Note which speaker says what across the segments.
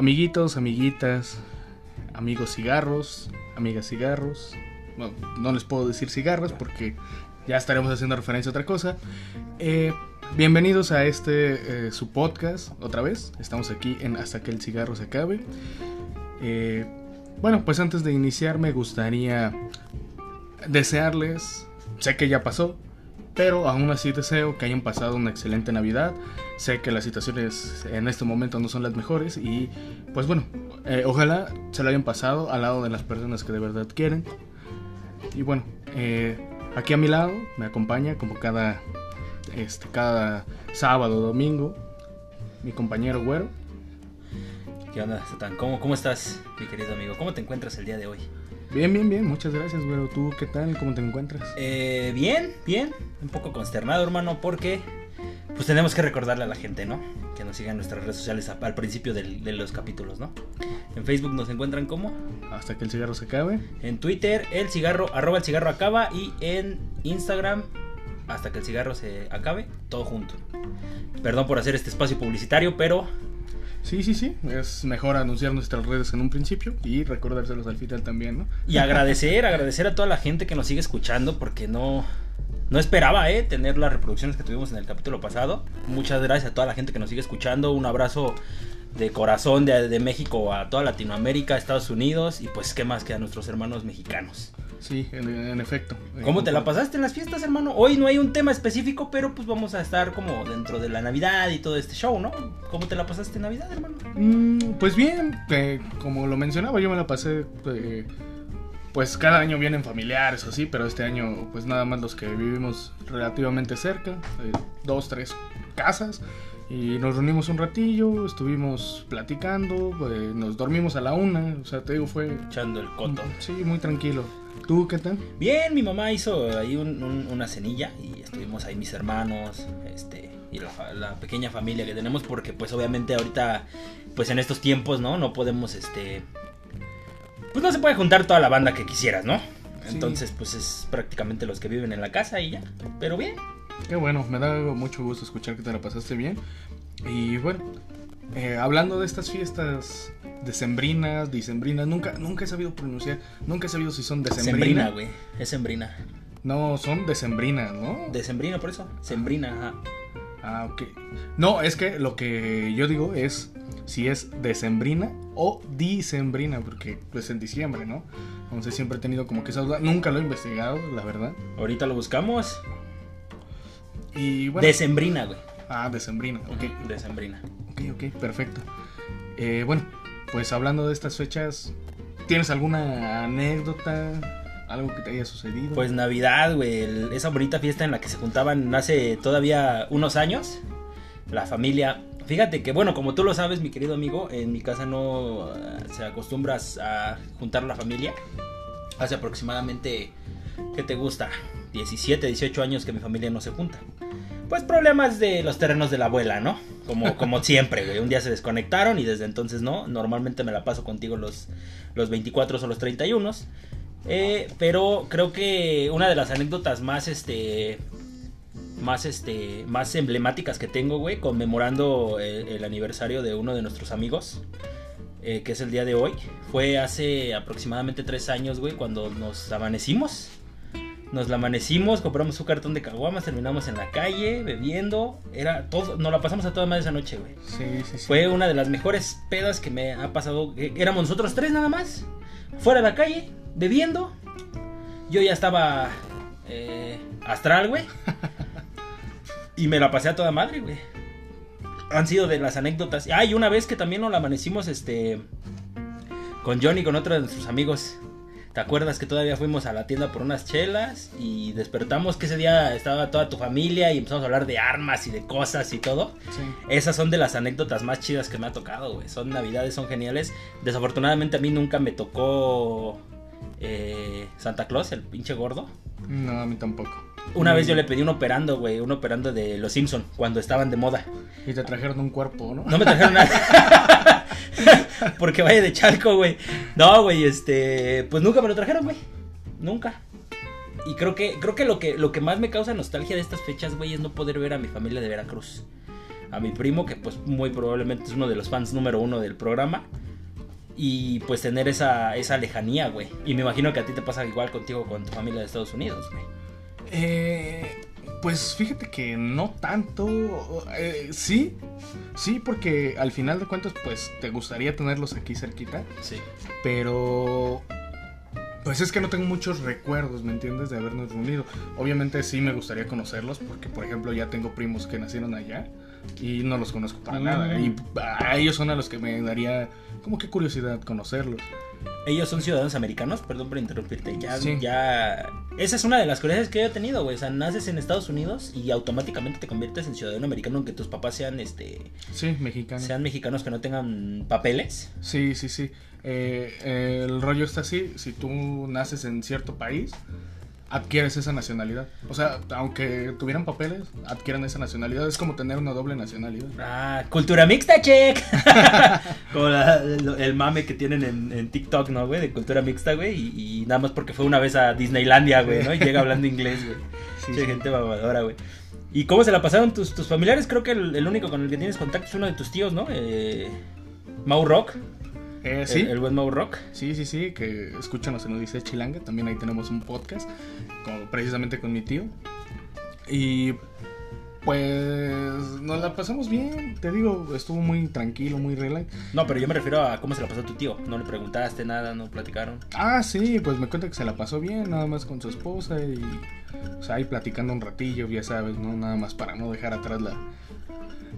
Speaker 1: Amiguitos, amiguitas, amigos cigarros, amigas cigarros. No les puedo decir cigarros porque ya estaremos haciendo referencia a otra cosa. Eh, bienvenidos a este eh, su podcast otra vez. Estamos aquí en Hasta que el cigarro se acabe. Eh, bueno, pues antes de iniciar me gustaría desearles, sé que ya pasó, pero aún así deseo que hayan pasado una excelente Navidad. Sé que las situaciones en este momento no son las mejores y pues bueno, eh, ojalá se lo hayan pasado al lado de las personas que de verdad quieren. Y bueno, eh, aquí a mi lado me acompaña como cada, este, cada sábado o domingo mi compañero Güero.
Speaker 2: ¿Qué onda, Satán? ¿Cómo, ¿Cómo estás, mi querido amigo? ¿Cómo te encuentras el día de hoy?
Speaker 1: Bien, bien, bien, muchas gracias, Güero. ¿Tú qué tal? ¿Cómo te encuentras?
Speaker 2: Eh, bien, bien. Un poco consternado, hermano, porque pues tenemos que recordarle a la gente, ¿no? Que nos sigan en nuestras redes sociales a- al principio del- de los capítulos, ¿no? En Facebook nos encuentran como,
Speaker 1: Hasta que el cigarro se acabe.
Speaker 2: en Twitter, el cigarro, arroba el cigarro acaba y en Instagram, hasta que el cigarro se acabe, todo junto. Perdón por hacer este espacio publicitario, pero
Speaker 1: Sí, sí, sí. Es mejor anunciar nuestras redes en un principio y recordárselos al final también, ¿no?
Speaker 2: Y agradecer, agradecer a toda la gente que nos sigue escuchando porque no, no esperaba eh, tener las reproducciones que tuvimos en el capítulo pasado. Muchas gracias a toda la gente que nos sigue escuchando. Un abrazo de corazón de, de México a toda Latinoamérica, Estados Unidos y pues qué más que a nuestros hermanos mexicanos.
Speaker 1: Sí, en, en efecto.
Speaker 2: ¿Cómo
Speaker 1: Eh,
Speaker 2: te la pasaste en las fiestas, hermano? Hoy no hay un tema específico, pero pues vamos a estar como dentro de la Navidad y todo este show, ¿no? ¿Cómo te la pasaste en Navidad, hermano?
Speaker 1: Mm, pues bien, eh, como lo mencionaba, yo me la pasé. eh, pues cada año vienen familiares así, pero este año, pues nada más los que vivimos relativamente cerca, eh, dos, tres casas. Y nos reunimos un ratillo, estuvimos platicando, eh, nos dormimos a la una, o sea, te digo, fue.
Speaker 2: Echando el coto.
Speaker 1: Sí, muy tranquilo. ¿Tú qué tal?
Speaker 2: Bien, mi mamá hizo ahí un- un- una cenilla y estuvimos ahí mis hermanos, este, y la, la pequeña familia que tenemos porque pues obviamente ahorita, pues en estos tiempos, ¿no? No podemos, este, pues no se puede juntar toda la banda que quisieras, ¿no?
Speaker 1: Sí.
Speaker 2: Entonces, pues es prácticamente los que viven en la casa y ya, pero bien.
Speaker 1: Qué bueno, me da mucho gusto escuchar que te la pasaste bien. Y bueno, eh, hablando de estas fiestas decembrinas, dicembrinas, nunca, nunca he sabido pronunciar, nunca he sabido si son
Speaker 2: Sembrina,
Speaker 1: decembrinas.
Speaker 2: güey, es sembrina.
Speaker 1: No, son decembrinas, ¿no?
Speaker 2: Decembrina, por eso, sembrina, ajá.
Speaker 1: Ah, ok. No, es que lo que yo digo es si es decembrina o dicembrina, porque pues en diciembre, ¿no? Entonces siempre he tenido como que esa duda. Nunca lo he investigado, la verdad.
Speaker 2: Ahorita lo buscamos.
Speaker 1: Y bueno.
Speaker 2: Decembrina, güey.
Speaker 1: ah, decembrina, ok.
Speaker 2: Decembrina.
Speaker 1: Ok, ok, perfecto. Eh, bueno, pues hablando de estas fechas, ¿tienes alguna anécdota? ¿Algo que te haya sucedido?
Speaker 2: Pues Navidad, güey, esa bonita fiesta en la que se juntaban hace todavía unos años, la familia. Fíjate que, bueno, como tú lo sabes, mi querido amigo, en mi casa no eh, se acostumbras a juntar la familia. Hace aproximadamente, ¿qué te gusta? 17, 18 años que mi familia no se junta. Pues problemas de los terrenos de la abuela, ¿no? Como, como siempre, güey. Un día se desconectaron y desde entonces no. Normalmente me la paso contigo los, los 24 o los 31. Eh, pero creo que una de las anécdotas más, este, más, este, más emblemáticas que tengo, güey, conmemorando el, el aniversario de uno de nuestros amigos, eh, que es el día de hoy, fue hace aproximadamente tres años, güey, cuando nos amanecimos. Nos la amanecimos, compramos un cartón de caguamas, terminamos en la calle, bebiendo, era todo, nos la pasamos a toda madre esa noche, güey.
Speaker 1: sí, sí, sí.
Speaker 2: Fue una de las mejores pedas que me ha pasado. que Éramos nosotros tres nada más. Fuera de la calle, bebiendo. Yo ya estaba eh, astral, güey. Y me la pasé a toda madre, güey. Han sido de las anécdotas. Ah, y una vez que también nos la amanecimos, este. Con Johnny, con otro de nuestros amigos. ¿Te acuerdas que todavía fuimos a la tienda por unas chelas? Y despertamos que ese día estaba toda tu familia y empezamos a hablar de armas y de cosas y todo.
Speaker 1: Sí.
Speaker 2: Esas son de las anécdotas más chidas que me ha tocado, güey. Son navidades, son geniales. Desafortunadamente a mí nunca me tocó eh, Santa Claus, el pinche gordo.
Speaker 1: No, a mí tampoco.
Speaker 2: Una vez yo le pedí un operando, güey, un operando de Los Simpson cuando estaban de moda.
Speaker 1: Y te trajeron un cuerpo, ¿no?
Speaker 2: No me trajeron nada. Porque vaya de Chalco, güey. No, güey, este, pues nunca me lo trajeron, güey. Nunca. Y creo que creo que lo que lo que más me causa nostalgia de estas fechas, güey, es no poder ver a mi familia de Veracruz. a mi primo, que pues muy probablemente es uno de los fans número uno del programa. Y pues tener esa, esa lejanía, güey. Y me imagino que a ti te pasa igual contigo con tu familia de Estados Unidos, güey.
Speaker 1: Eh, pues fíjate que no tanto. eh, sí, sí, porque al final de cuentas, pues te gustaría tenerlos aquí cerquita.
Speaker 2: Sí.
Speaker 1: Pero. Pues es que no tengo muchos recuerdos, ¿me entiendes? De habernos reunido. Obviamente sí me gustaría conocerlos, porque por ejemplo ya tengo primos que nacieron allá y no los conozco para
Speaker 2: Mm.
Speaker 1: nada. Y a ellos son a los que me daría como que curiosidad conocerlos.
Speaker 2: Ellos son ciudadanos americanos, perdón por interrumpirte. Ya,
Speaker 1: Sí.
Speaker 2: ya. Esa es una de las curiosidades que yo he tenido, güey. O sea, naces en Estados Unidos y automáticamente te conviertes en ciudadano americano, aunque tus papás sean, este,
Speaker 1: Sí, mexicano.
Speaker 2: sean mexicanos que no tengan papeles.
Speaker 1: Sí, sí, sí. Eh, el rollo está así, si tú naces en cierto país, adquieres esa nacionalidad. O sea, aunque tuvieran papeles, adquieren esa nacionalidad. Es como tener una doble nacionalidad.
Speaker 2: Ah, cultura mixta, check. como la- el, mame que tienen en, en TikTok, ¿no, güey? De cultura mixta, güey. Y, y nada más porque fue una vez a Disneylandia, güey, ¿no? Y llega hablando inglés, güey.
Speaker 1: Sí,
Speaker 2: Sí,
Speaker 1: sí.
Speaker 2: gente mamadora, güey. ¿Y cómo se la pasaron tus, tus familiares? Creo que el, el único con el que tienes contacto es uno de tus tíos, ¿no? Eh, Mau Rock.
Speaker 1: Eh,
Speaker 2: El,
Speaker 1: sí,
Speaker 2: el buen Mau Rock.
Speaker 1: sí, sí, sí, que escúchanos en Odisea Chilanga. También ahí tenemos un podcast, con- precisamente con mi tío. Y pues nos la pasamos bien, te digo, estuvo muy tranquilo, muy relax.
Speaker 2: No, pero yo me refiero a cómo se la pasó tu tío. No le preguntaste nada, no platicaron.
Speaker 1: Ah, sí, pues me cuenta que se la pasó bien, nada más con su esposa y, o sea, ahí platicando un ratillo, ya sabes, ¿no? Nada más para no dejar atrás la,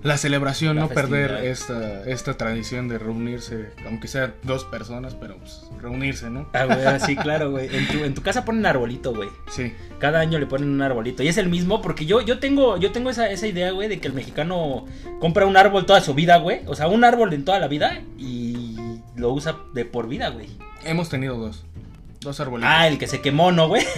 Speaker 1: la celebración,
Speaker 2: La
Speaker 1: no perder esta, esta tradición de reunirse, aunque sea dos personas, pero pues reunirse, ¿no?
Speaker 2: Ah, güey, sí, claro, güey. En tu, en tu casa ponen arbolito, güey.
Speaker 1: Sí,
Speaker 2: Cada año le ponen un arbolito. Y es el mismo, porque yo, yo tengo, yo tengo esa, esa idea, güey, de que el mexicano compra un árbol toda su vida, güey. O sea, un árbol en toda la vida y lo usa de por vida, güey.
Speaker 1: hemos tenido dos, dos arbolitos.
Speaker 2: Ah, el que se quemó, ¿no, güey?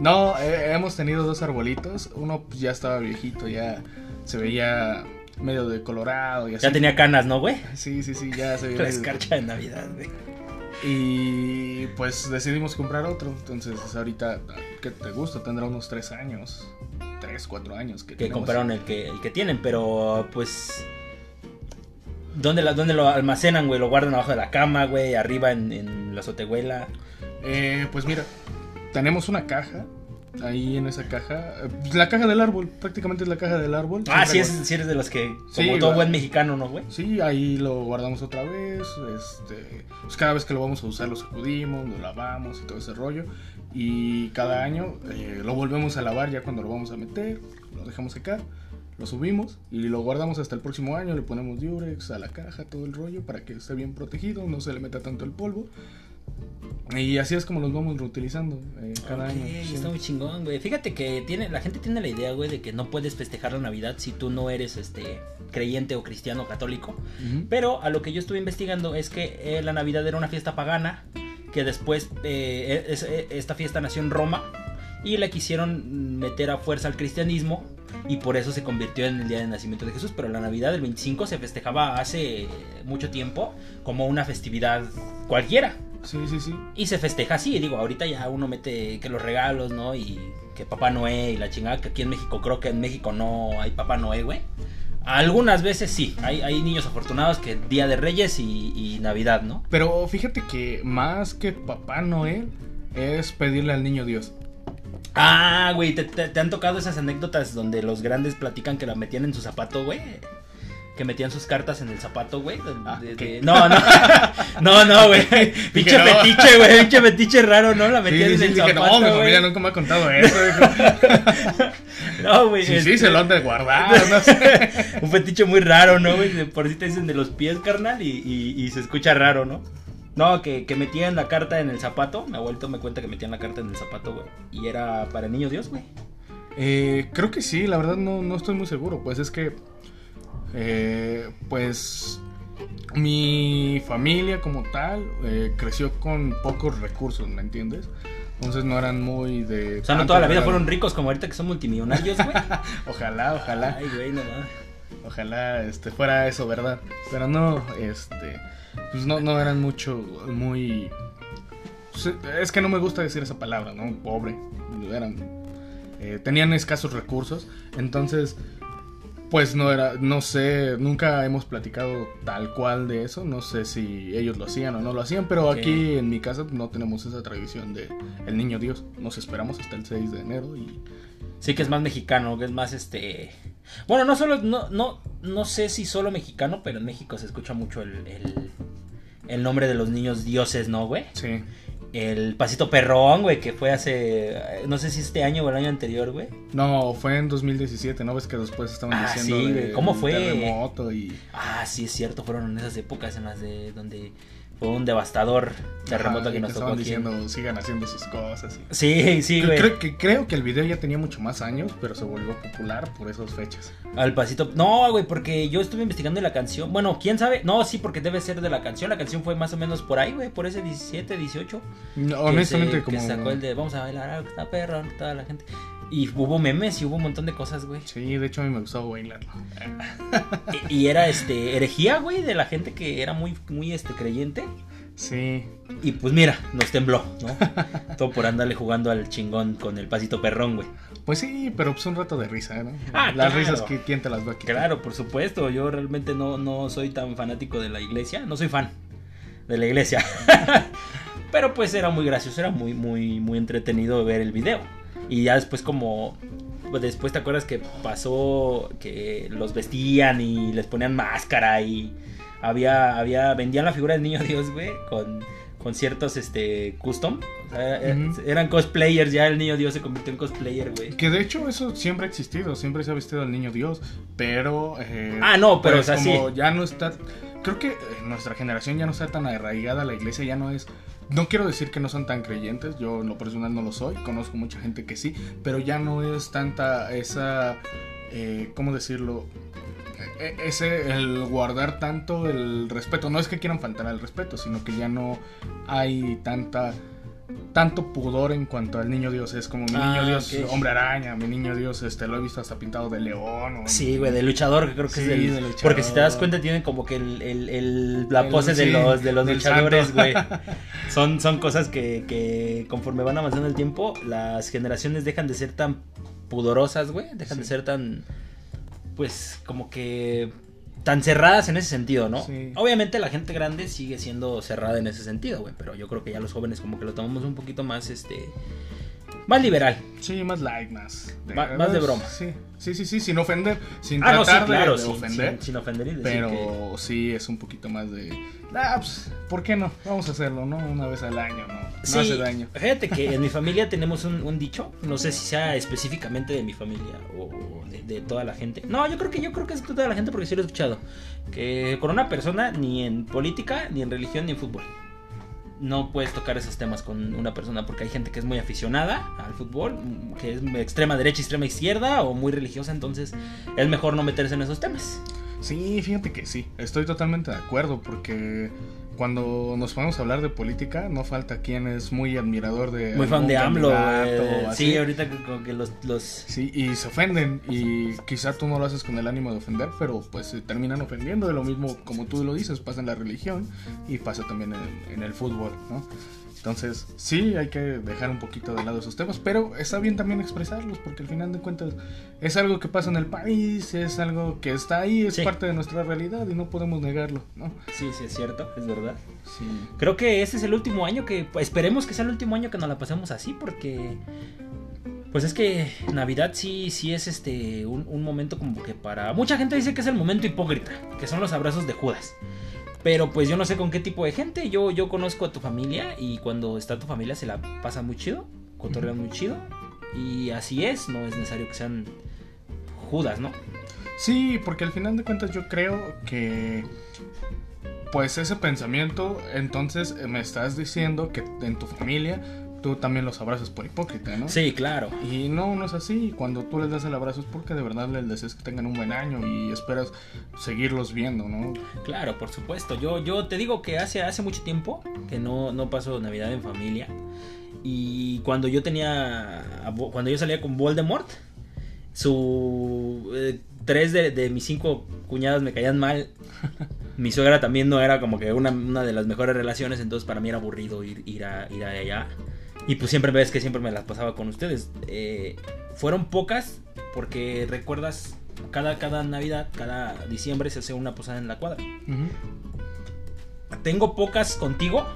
Speaker 1: No, eh, hemos tenido dos arbolitos, uno pues, ya estaba viejito, ya se veía medio decolorado y así.
Speaker 2: Ya tenía canas, ¿no, güey?
Speaker 1: Sí, sí, sí, ya se veía
Speaker 2: La escarcha de Navidad, güey.
Speaker 1: Y pues decidimos comprar otro. Entonces ahorita, ¿qué te gusta? Tendrá unos tres años. Tres, cuatro años. Que,
Speaker 2: Que compraron el que, el que tienen, pero pues. ¿Dónde, la, ¿Dónde lo almacenan, güey? Lo guardan abajo de la cama, güey, arriba en, en la azotehuela.
Speaker 1: Eh, pues mira, tenemos una caja. Ahí en esa caja. La caja del árbol, prácticamente es la caja del árbol.
Speaker 2: Ah, sí, es, sí eres de los que. Como
Speaker 1: Sí,
Speaker 2: todo buen mexicano, ¿no, güey?
Speaker 1: Sí, ahí lo guardamos otra vez. Este, pues cada vez que lo vamos a usar lo sacudimos, lo lavamos y todo ese rollo. Y cada año eh, lo volvemos a lavar ya cuando lo vamos a meter, lo dejamos secar, lo subimos y lo guardamos hasta el próximo año. Le ponemos diurex a la caja, todo el rollo para que esté bien protegido, no se le meta tanto el polvo. Y así es como los vamos reutilizando eh, cada año. sí.
Speaker 2: Está muy chingón, güey. Fíjate que tiene, la gente tiene la idea, güey, de que no puedes festejar la Navidad si tú no eres este creyente o cristiano o católico. Pero a lo que yo estuve investigando es que eh, la Navidad era una fiesta pagana, que después eh, es- eh, esta fiesta nació en Roma y la quisieron meter a fuerza al cristianismo y por eso se convirtió en el día de nacimiento de Jesús. Pero la Navidad del 25 se festejaba hace mucho tiempo como una festividad cualquiera.
Speaker 1: Sí, sí, sí.
Speaker 2: Y se festeja así, digo, ahorita ya uno mete que los regalos, ¿no? Y que Papá Noé y la chingada, que aquí en México creo que en México no hay Papá Noé, güey. Algunas veces sí, hay, hay niños afortunados que Día de Reyes y, y Navidad, ¿no?
Speaker 1: Pero fíjate que más que Papá Noel es pedirle al niño Dios.
Speaker 2: Ah, güey, ¿te, te, te han tocado esas anécdotas donde los grandes platican que la metían en su zapato, güey? Que metían sus cartas en el zapato, güey.
Speaker 1: Ah,
Speaker 2: No, no. No, no, güey. Pinche
Speaker 1: no.
Speaker 2: fetiche, güey. Pinche fetiche raro, ¿no? La metían en el
Speaker 1: dije,
Speaker 2: zapato,
Speaker 1: no, mi familia nunca me ha contado eso.
Speaker 2: No, güey.
Speaker 1: sí, sí,
Speaker 2: este-
Speaker 1: se lo han de guardar, no sé.
Speaker 2: Un fetiche muy raro, ¿no, güey? Por si te dicen de los pies, carnal, y, y- y se escucha raro, ¿no? No, que, que metían la carta en el zapato. Mi abuelito me cuenta que metían la carta en el zapato, güey. Y era para el niño Dios, güey.
Speaker 1: Eh, creo que sí, la verdad no, no estoy muy seguro. Pues es que, eh, pues, mi familia como tal eh, creció con pocos recursos, ¿me entiendes? Entonces no eran muy de...
Speaker 2: O sea, no toda la vida fueron ricos como ahorita que son multimillonarios, güey.
Speaker 1: Ojalá, ojalá.
Speaker 2: Ay, güey, no mames.
Speaker 1: Ojalá este, fuera eso, ¿verdad? Pero no, este, pues no, no eran mucho, muy... sí, Es que no me gusta decir esa palabra, ¿no? Pobre. Eran, eh, tenían escasos recursos. Entonces, Pues no era, no sé, nunca hemos platicado tal cual de eso, no sé si ellos lo hacían o no lo hacían, pero aquí en mi casa no tenemos esa tradición de el niño Dios, nos esperamos hasta el 6 de enero y
Speaker 2: Sí que es más mexicano, que es más este... Bueno, no solo, no, no, no sé si solo mexicano, pero en México se escucha mucho el, el, el nombre de los niños dioses, ¿no, güey?
Speaker 1: sí,
Speaker 2: El pasito perrón, güey, que fue hace, no sé si este año o el año anterior, güey.
Speaker 1: no, fue en 2017, ¿no ves que después estaban
Speaker 2: Ah,
Speaker 1: diciendo
Speaker 2: sí,
Speaker 1: de
Speaker 2: ¿cómo fue?
Speaker 1: terremoto y
Speaker 2: Ah, sí, es cierto, fueron en esas épocas en las de donde fue un devastador terremoto
Speaker 1: Ajá,
Speaker 2: que nos tocó aquí. en-
Speaker 1: diciendo sigan haciendo sus cosas. y-
Speaker 2: Sí, sí,
Speaker 1: Creo-
Speaker 2: güey.
Speaker 1: creo, que, creo que el video ya tenía mucho más años, pero se volvió popular por esas fechas.
Speaker 2: Al pasito. No, güey, porque yo estuve investigando la canción. Bueno, quién sabe. No, sí, porque debe ser de la canción. La canción fue más o menos por ahí, güey, por ese 17, 18.
Speaker 1: No, honestamente,
Speaker 2: se-
Speaker 1: como...
Speaker 2: Que sacó el de vamos a bailar, está perro, toda la gente. Y hubo memes y hubo un montón de cosas, güey.
Speaker 1: Sí, de hecho a mí me gustaba bailarlo.
Speaker 2: Y, y era este herejía, güey, de la gente que era muy, muy este creyente.
Speaker 1: Sí,
Speaker 2: Y pues mira, nos tembló, ¿no? Todo por andarle jugando al chingón con el pasito perrón, güey.
Speaker 1: pues sí, pero pues un rato de risa, ¿no?
Speaker 2: Ah,
Speaker 1: las
Speaker 2: claro.
Speaker 1: risas que quién te las va a quitar.
Speaker 2: Claro, por supuesto. Yo realmente no, no soy tan fanático de la iglesia. No soy fan de la iglesia. Pero pues era muy gracioso, era muy, muy, muy entretenido ver el video. Y ya después como... Después te acuerdas que pasó que los vestían y les ponían máscara y había, había, vendían la figura del niño Dios, güey, con, con ciertos, este, custom. O sea,
Speaker 1: Ujú.
Speaker 2: eran cosplayers, ya el niño Dios se convirtió en cosplayer, güey.
Speaker 1: Que de hecho eso siempre ha existido, siempre se ha vestido al niño Dios, pero... eh,
Speaker 2: Ah, no, pero,
Speaker 1: pues,
Speaker 2: o sea,
Speaker 1: como
Speaker 2: sí.
Speaker 1: ya no está... Creo que eh, nuestra generación ya no está tan arraigada la iglesia, ya no es... No quiero decir que no son tan creyentes, yo en lo personal no lo soy, conozco mucha gente que sí, pero ya no es tanta esa... eh, ¿Cómo decirlo? E- ese el guardar tanto el respeto no es que quieran faltar al respeto sino que ya no hay tanta tanto pudor en cuanto al niño dios es como mi
Speaker 2: Ah,
Speaker 1: niño dios
Speaker 2: ok.
Speaker 1: hombre araña mi niño dios este lo he visto hasta pintado de león o-
Speaker 2: Sí, güey, de luchador, que creo que
Speaker 1: Sí,
Speaker 2: es del-
Speaker 1: de luchador.
Speaker 2: Porque si te das cuenta, tienen como que el, el- el- la
Speaker 1: El-
Speaker 2: pose de
Speaker 1: sí,
Speaker 2: los, de los luchadores, güey. Son, son cosas que, que conforme van avanzando el tiempo, las generaciones dejan de ser tan pudorosas, güey. Dejan de ser tan, pues, como que tan cerradas en ese sentido, ¿no?
Speaker 1: Sí.
Speaker 2: Obviamente la gente grande sigue siendo cerrada en ese sentido, güey. Pero yo creo que ya los jóvenes como que lo tomamos un poquito más, este... Más liberal.
Speaker 1: sí más light más
Speaker 2: Ma- más de broma.
Speaker 1: sí sí sí sí sin ofender sin
Speaker 2: Ah, no, sí,
Speaker 1: tratar de-
Speaker 2: claro,
Speaker 1: de,
Speaker 2: sin,
Speaker 1: ofender
Speaker 2: sin- sin ofender y decir
Speaker 1: pero
Speaker 2: que-
Speaker 1: sí es un poquito más de ah, pues, ¿por qué no? vamos a hacerlo no una vez al año no no
Speaker 2: Sí,
Speaker 1: hace daño
Speaker 2: Fíjate que en mi familia tenemos un, un dicho, no sé si sea específicamente de mi familia o de, de toda la gente. No, yo creo que yo creo que es de toda la gente porque sí lo he escuchado. Que con una persona ni en política, ni en religión, ni en fútbol. No puedes tocar esos temas con una persona porque hay gente que es muy aficionada al fútbol, que es extrema derecha, extrema izquierda o muy religiosa, entonces es mejor no meterse en esos temas.
Speaker 1: Sí, fíjate que sí, estoy totalmente de acuerdo porque cuando nos ponemos a hablar de política no falta quien es muy admirador de
Speaker 2: Muy fan de AMLO. eh, sí, ahorita como que los, los
Speaker 1: Sí, y se ofenden y quizá tú no lo haces con el ánimo de ofender, pero pues se terminan ofendiendo de lo mismo como tú lo dices, pasa en la religión y pasa también en, en el fútbol, ¿no? Entonces, sí, hay que dejar un poquito de lado esos temas, pero está bien también expresarlos, porque al final de cuentas es algo que pasa en el país, es algo que está ahí, es
Speaker 2: Sí.
Speaker 1: parte de nuestra realidad y no podemos negarlo, ¿no?
Speaker 2: Sí, sí, es cierto, es verdad.
Speaker 1: Sí.
Speaker 2: Creo que este es el último año que. pues, Esperemos que sea el último año que nos la pasemos así, porque. Pues es que Navidad sí, sí es este un, un momento como que para. Mucha gente dice que es el momento hipócrita, que son los abrazos de Judas. Pero pues yo no sé con qué tipo de gente. Yo, yo conozco a tu familia y cuando está tu familia se la pasa muy chido, cotorrean muy chido. Y así es, no es necesario que sean Judas, ¿no?
Speaker 1: Sí, porque al final de cuentas yo creo que pues ese pensamiento, entonces me estás diciendo que en tu familia tú también los abrazas por hipócrita, ¿no?
Speaker 2: Sí, claro.
Speaker 1: Y no, no es así. Cuando tú les das el abrazo es porque de verdad les deseas que tengan un buen año y esperas seguirlos viendo, ¿no?
Speaker 2: Claro, por supuesto. Yo, yo te digo que hace, hace mucho tiempo que no, no paso Navidad en familia. Y cuando yo tenía. Cuando yo salía con Voldemort, su. eh, tres de, de mis cinco cuñadas me caían mal. Mi suegra también no era como que una, una de las mejores relaciones, entonces para mí era aburrido ir, ir, a, ir a allá. Y pues siempre ves que siempre me las pasaba con ustedes. Eh, fueron pocas, porque recuerdas cada, cada Navidad, cada diciembre se hace una posada en la cuadra.
Speaker 1: Ujú.
Speaker 2: Tengo pocas contigo,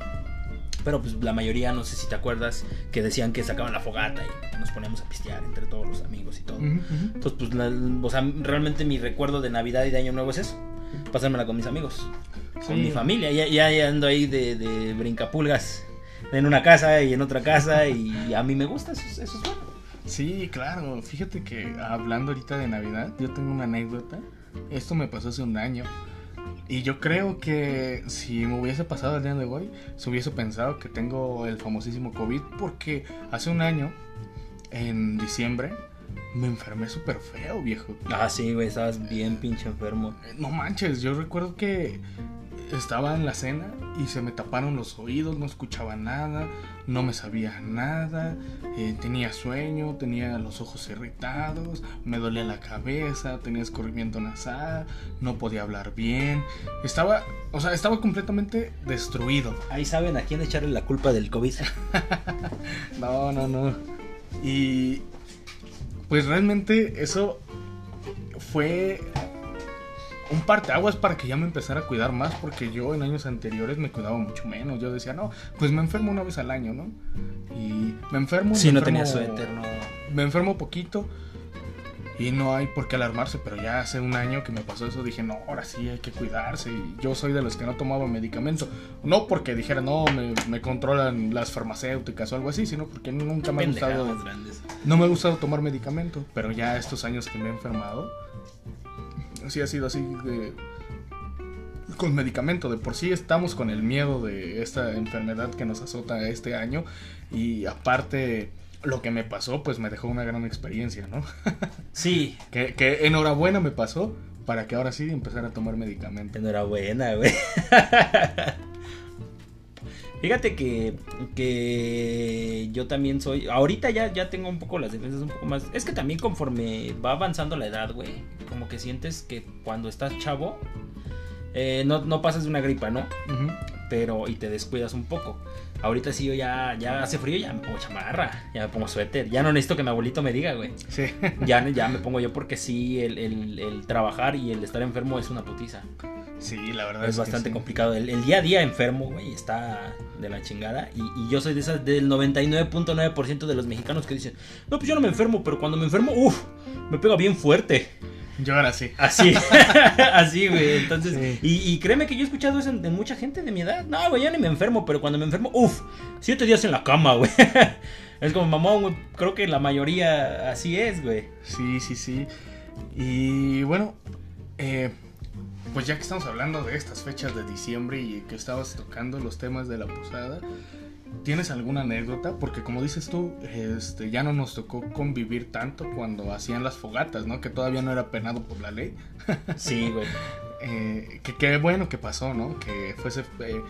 Speaker 2: pero pues la mayoría, no sé si te acuerdas, que decían que sacaban la fogata y nos poníamos a pistear entre todos los amigos y todo.
Speaker 1: Ujú, ujú.
Speaker 2: Entonces, pues, la- o sea, realmente mi recuerdo de Navidad y de Año Nuevo es eso. Pasármela con mis amigos, con
Speaker 1: Sí.
Speaker 2: mi familia. Ya, ya ando ahí de, de brincapulgas en una casa y en otra casa y a mí me gusta, eso, es- eso es bueno.
Speaker 1: Sí, claro. Fíjate que hablando ahorita de Navidad, yo tengo una anécdota. Esto me pasó hace un año. Y yo creo que si me hubiese pasado el día de hoy, se hubiese pensado que tengo el famosísimo COVID. Porque hace un año, en diciembre, me enfermé súper feo, viejo.
Speaker 2: Ah, sí, güey, estabas bien pinche enfermo.
Speaker 1: No manches, yo recuerdo que estaba en la cena y se me taparon los oídos, no escuchaba nada, no me sabía nada, eh, tenía sueño, tenía los ojos irritados, me dolía la cabeza, tenía escurrimiento nasal, no podía hablar bien, estaba, o sea, estaba completamente destruido.
Speaker 2: Ahí saben a quién echarle la culpa del COVID.
Speaker 1: No, no, no. Y pues realmente eso fue un parteaguas para que ya me empezara a cuidar más, porque yo en años anteriores me cuidaba mucho menos. Yo decía, no, pues me enfermo una vez al año, ¿no? Y me enfermo.
Speaker 2: Sí,
Speaker 1: me
Speaker 2: no
Speaker 1: enfermo-
Speaker 2: tenía suéter, no.
Speaker 1: Me enfermo poquito y no hay por qué alarmarse, pero ya hace un año que me pasó eso, dije, no, ahora sí hay que cuidarse. Y yo soy de los que no tomaba medicamento. No porque dijera, no, me, me controlan las farmacéuticas o algo así, sino porque nunca me ha gustado. No me ha gustado tomar medicamento, pero ya estos años que me he enfermado, sí ha sido así de... Con medicamento, de por sí estamos con el miedo de esta enfermedad que nos azota este año y aparte lo que me pasó pues me dejó una gran experiencia, ¿no?
Speaker 2: Sí,
Speaker 1: que, que enhorabuena me pasó para que ahora sí empezara a tomar medicamento.
Speaker 2: Enhorabuena, güey. Fíjate que, que yo también soy. Ahorita ya, ya tengo un poco las defensas un poco más. Es que también conforme va avanzando la edad, güey. Como que sientes que cuando estás chavo. Eh, no, no pasas de una gripa, ¿no?
Speaker 1: Ujú.
Speaker 2: Pero. Y te descuidas un poco. Ahorita sí yo ya, ya hace frío, ya me pongo chamarra. Ya me pongo suéter. Ya no necesito que mi abuelito me diga, güey.
Speaker 1: Sí,
Speaker 2: Ya, ya me pongo yo porque sí, el, el- el trabajar y el estar enfermo es una putiza.
Speaker 1: sí, la verdad
Speaker 2: Es
Speaker 1: que
Speaker 2: bastante
Speaker 1: sí.
Speaker 2: complicado. El, el día a día enfermo, güey, está de la chingada. Y, y yo soy de esas del 99.9% de los mexicanos que dicen, no, pues yo no me enfermo, pero cuando me enfermo, uff, me pega bien fuerte.
Speaker 1: Yo ahora sí.
Speaker 2: Así, así, güey. Entonces,
Speaker 1: Sí.
Speaker 2: y, y créeme que yo he escuchado eso en- de mucha gente de mi edad. No, güey, yo ni me enfermo, pero cuando me enfermo, uff, siete días en la cama, güey. Es como mamón, güey. Creo que la mayoría así es, güey.
Speaker 1: Sí, sí, sí. Y bueno, eh, pues ya que estamos hablando de estas fechas de diciembre y que estabas tocando los temas de la posada, ¿tienes alguna anécdota? Porque como dices tú, este, ya no nos tocó convivir tanto cuando hacían las fogatas, ¿no? Que todavía no era penado por la ley.
Speaker 2: Sí, güey.
Speaker 1: Eh, que qué bueno que pasó, ¿no? Que fuese eh,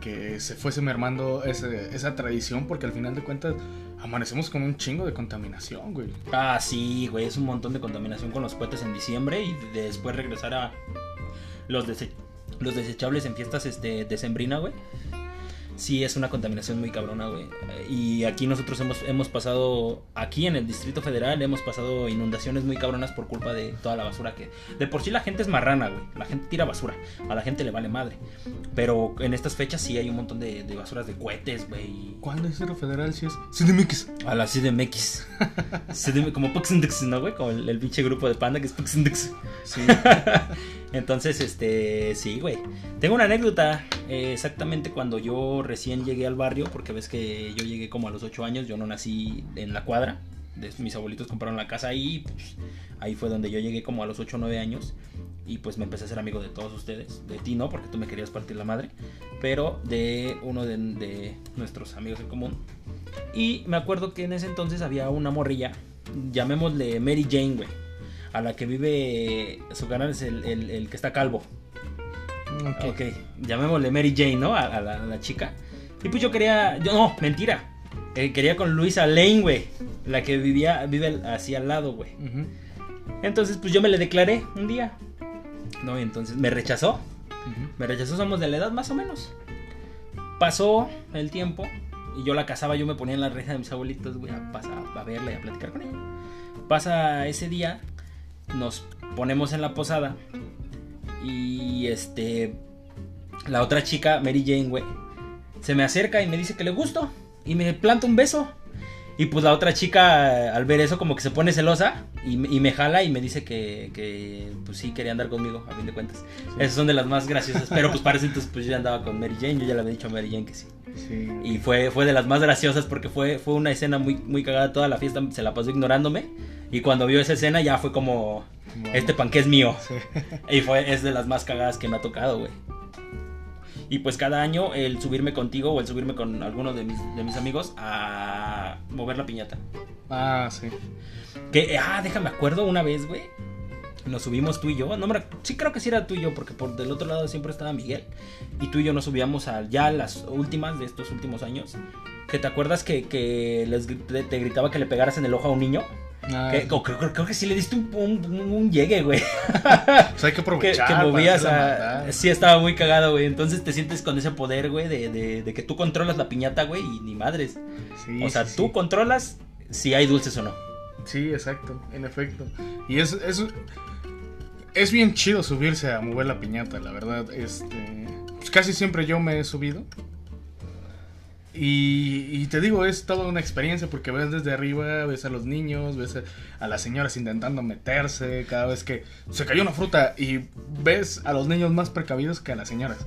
Speaker 1: que se fuese mermando ese- esa tradición porque al final de cuentas amanecemos con un chingo de contaminación, güey.
Speaker 2: Ah, sí, güey, es un montón de contaminación con los cohetes en diciembre y de- después regresar a los, dese- los desechables en fiestas este, decembrina, güey. Sí, es una contaminación muy cabrona, güey. Y aquí nosotros hemos, hemos pasado, aquí en el Distrito Federal, hemos pasado inundaciones muy cabronas por culpa de toda la basura que... De por sí la gente es marrana, güey. La gente tira basura. A la gente le vale madre. Pero en estas fechas sí hay un montón de, de basuras de cohetes, güey.
Speaker 1: ¿Cuál es el federal si es CDMX?
Speaker 2: a la CDMX. CDM, como Puxindex, ¿no, güey? Como el, el pinche grupo de panda que es Puxindex.
Speaker 1: Sí.
Speaker 2: Entonces, este, sí, güey. Tengo una anécdota. eh, exactamente cuando yo recién llegué al barrio, porque ves que yo llegué como a los 8 años, yo no nací en la cuadra. mis abuelitos compraron la casa ahí, pues, ahí fue donde yo llegué como a los 8 o 9 años. Y pues me empecé a ser amigo de todos ustedes. De ti no, porque tú me querías partir la madre. Pero de uno de, de nuestros amigos en común. Y me acuerdo que en ese entonces había una morrilla, llamémosle Mary Jane, güey. A la que vive, su canal es el, el- el que está calvo.
Speaker 1: Ok.
Speaker 2: Ok, llamémosle Mary Jane, ¿no? A, a la, a la chica. Y pues yo quería, yo no, mentira. Eh, quería con Luisa Lane, güey. La que vivía, vive así al lado, güey.
Speaker 1: Ujú.
Speaker 2: Entonces pues yo me le declaré un día. No, y entonces me rechazó.
Speaker 1: Ujú.
Speaker 2: Me rechazó, somos de la edad más o menos. Pasó el tiempo y yo la casaba, yo me ponía en la reja de mis abuelitos, güey, a, pasar, a verla y a platicar con ella. Pasa ese día, nos ponemos en la posada. Y este. La otra chica, Mary Jane, güey. Se me acerca y me dice que le gusto. Y me planta un beso. Y pues la otra chica, al ver eso, como que se pone celosa y, me- y me jala y me dice que, que, pues sí, quería andar conmigo, a fin de cuentas. Esas son de las más graciosas. Pero pues parece entonces, pues yo ya andaba con Mary Jane, yo ya le había dicho a Mary Jane que sí.
Speaker 1: Sí.
Speaker 2: Y fue, fue de las más graciosas porque fue, fue una escena muy, muy cagada. Toda la fiesta se la pasó ignorándome. Y cuando vio esa escena ya fue como,
Speaker 1: Bueno.
Speaker 2: este panque es mío.
Speaker 1: Sí.
Speaker 2: Y fue, es de las más cagadas que me ha tocado, güey. Y pues cada año el subirme contigo o el subirme con alguno de mis, de mis amigos a mover la piñata.
Speaker 1: Ah, sí.
Speaker 2: Que, ah, déjame acuerdo una vez, güey. Nos subimos tú y yo. No, rec- sí creo que sí era tú y yo, porque por del otro lado siempre estaba Miguel. Y tú y yo nos subíamos a ya las últimas de estos últimos años. Que te acuerdas que, que les te, te gritaba que le pegaras en el ojo a un niño.
Speaker 1: Ah,
Speaker 2: Que- o creo, creo- creo que sí le diste un, un, un- llegue, güey.
Speaker 1: pues hay que
Speaker 2: que,
Speaker 1: aprovechar.
Speaker 2: que
Speaker 1: para
Speaker 2: movías a... Sí, estaba muy cagado, güey. Entonces te sientes con ese poder, güey, de, de, de que tú controlas la piñata, güey, y ni madres.
Speaker 1: Sí,
Speaker 2: o sea,
Speaker 1: sí,
Speaker 2: tú
Speaker 1: sí.
Speaker 2: controlas si hay dulces o no.
Speaker 1: Sí, exacto, en efecto. Y es, es, es bien chido subirse a mover la piñata, la verdad. Este, pues casi siempre yo me he subido. Y, y te digo, es toda una experiencia porque ves desde arriba, ves a los niños, ves a, a las señoras intentando meterse cada vez que se cayó una fruta y ves a los niños más precavidos que a las señoras.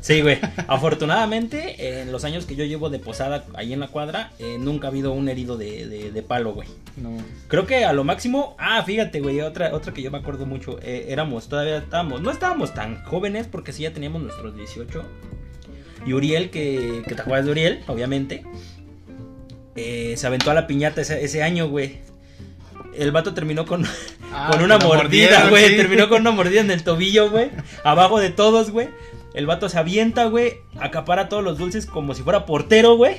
Speaker 2: Sí, güey. Afortunadamente, en los años que yo llevo de posada ahí en la cuadra, eh, nunca ha habido un herido de, de, de palo, güey.
Speaker 1: No.
Speaker 2: Creo que a lo máximo, ah, fíjate, güey, otra, otra que yo me acuerdo mucho, eh, éramos, todavía estábamos, no estábamos tan jóvenes porque sí ya teníamos nuestros 18. Y Uriel, que, que te acuerdas de Uriel, obviamente, eh, se aventó a la piñata ese, ese año, güey. El vato terminó con,
Speaker 1: Ah,
Speaker 2: con una mordida, güey.
Speaker 1: sí.
Speaker 2: Terminó con una mordida en el tobillo, güey. Abajo de todos, güey. El vato se avienta, güey. Acapara todos los dulces como si fuera portero, güey.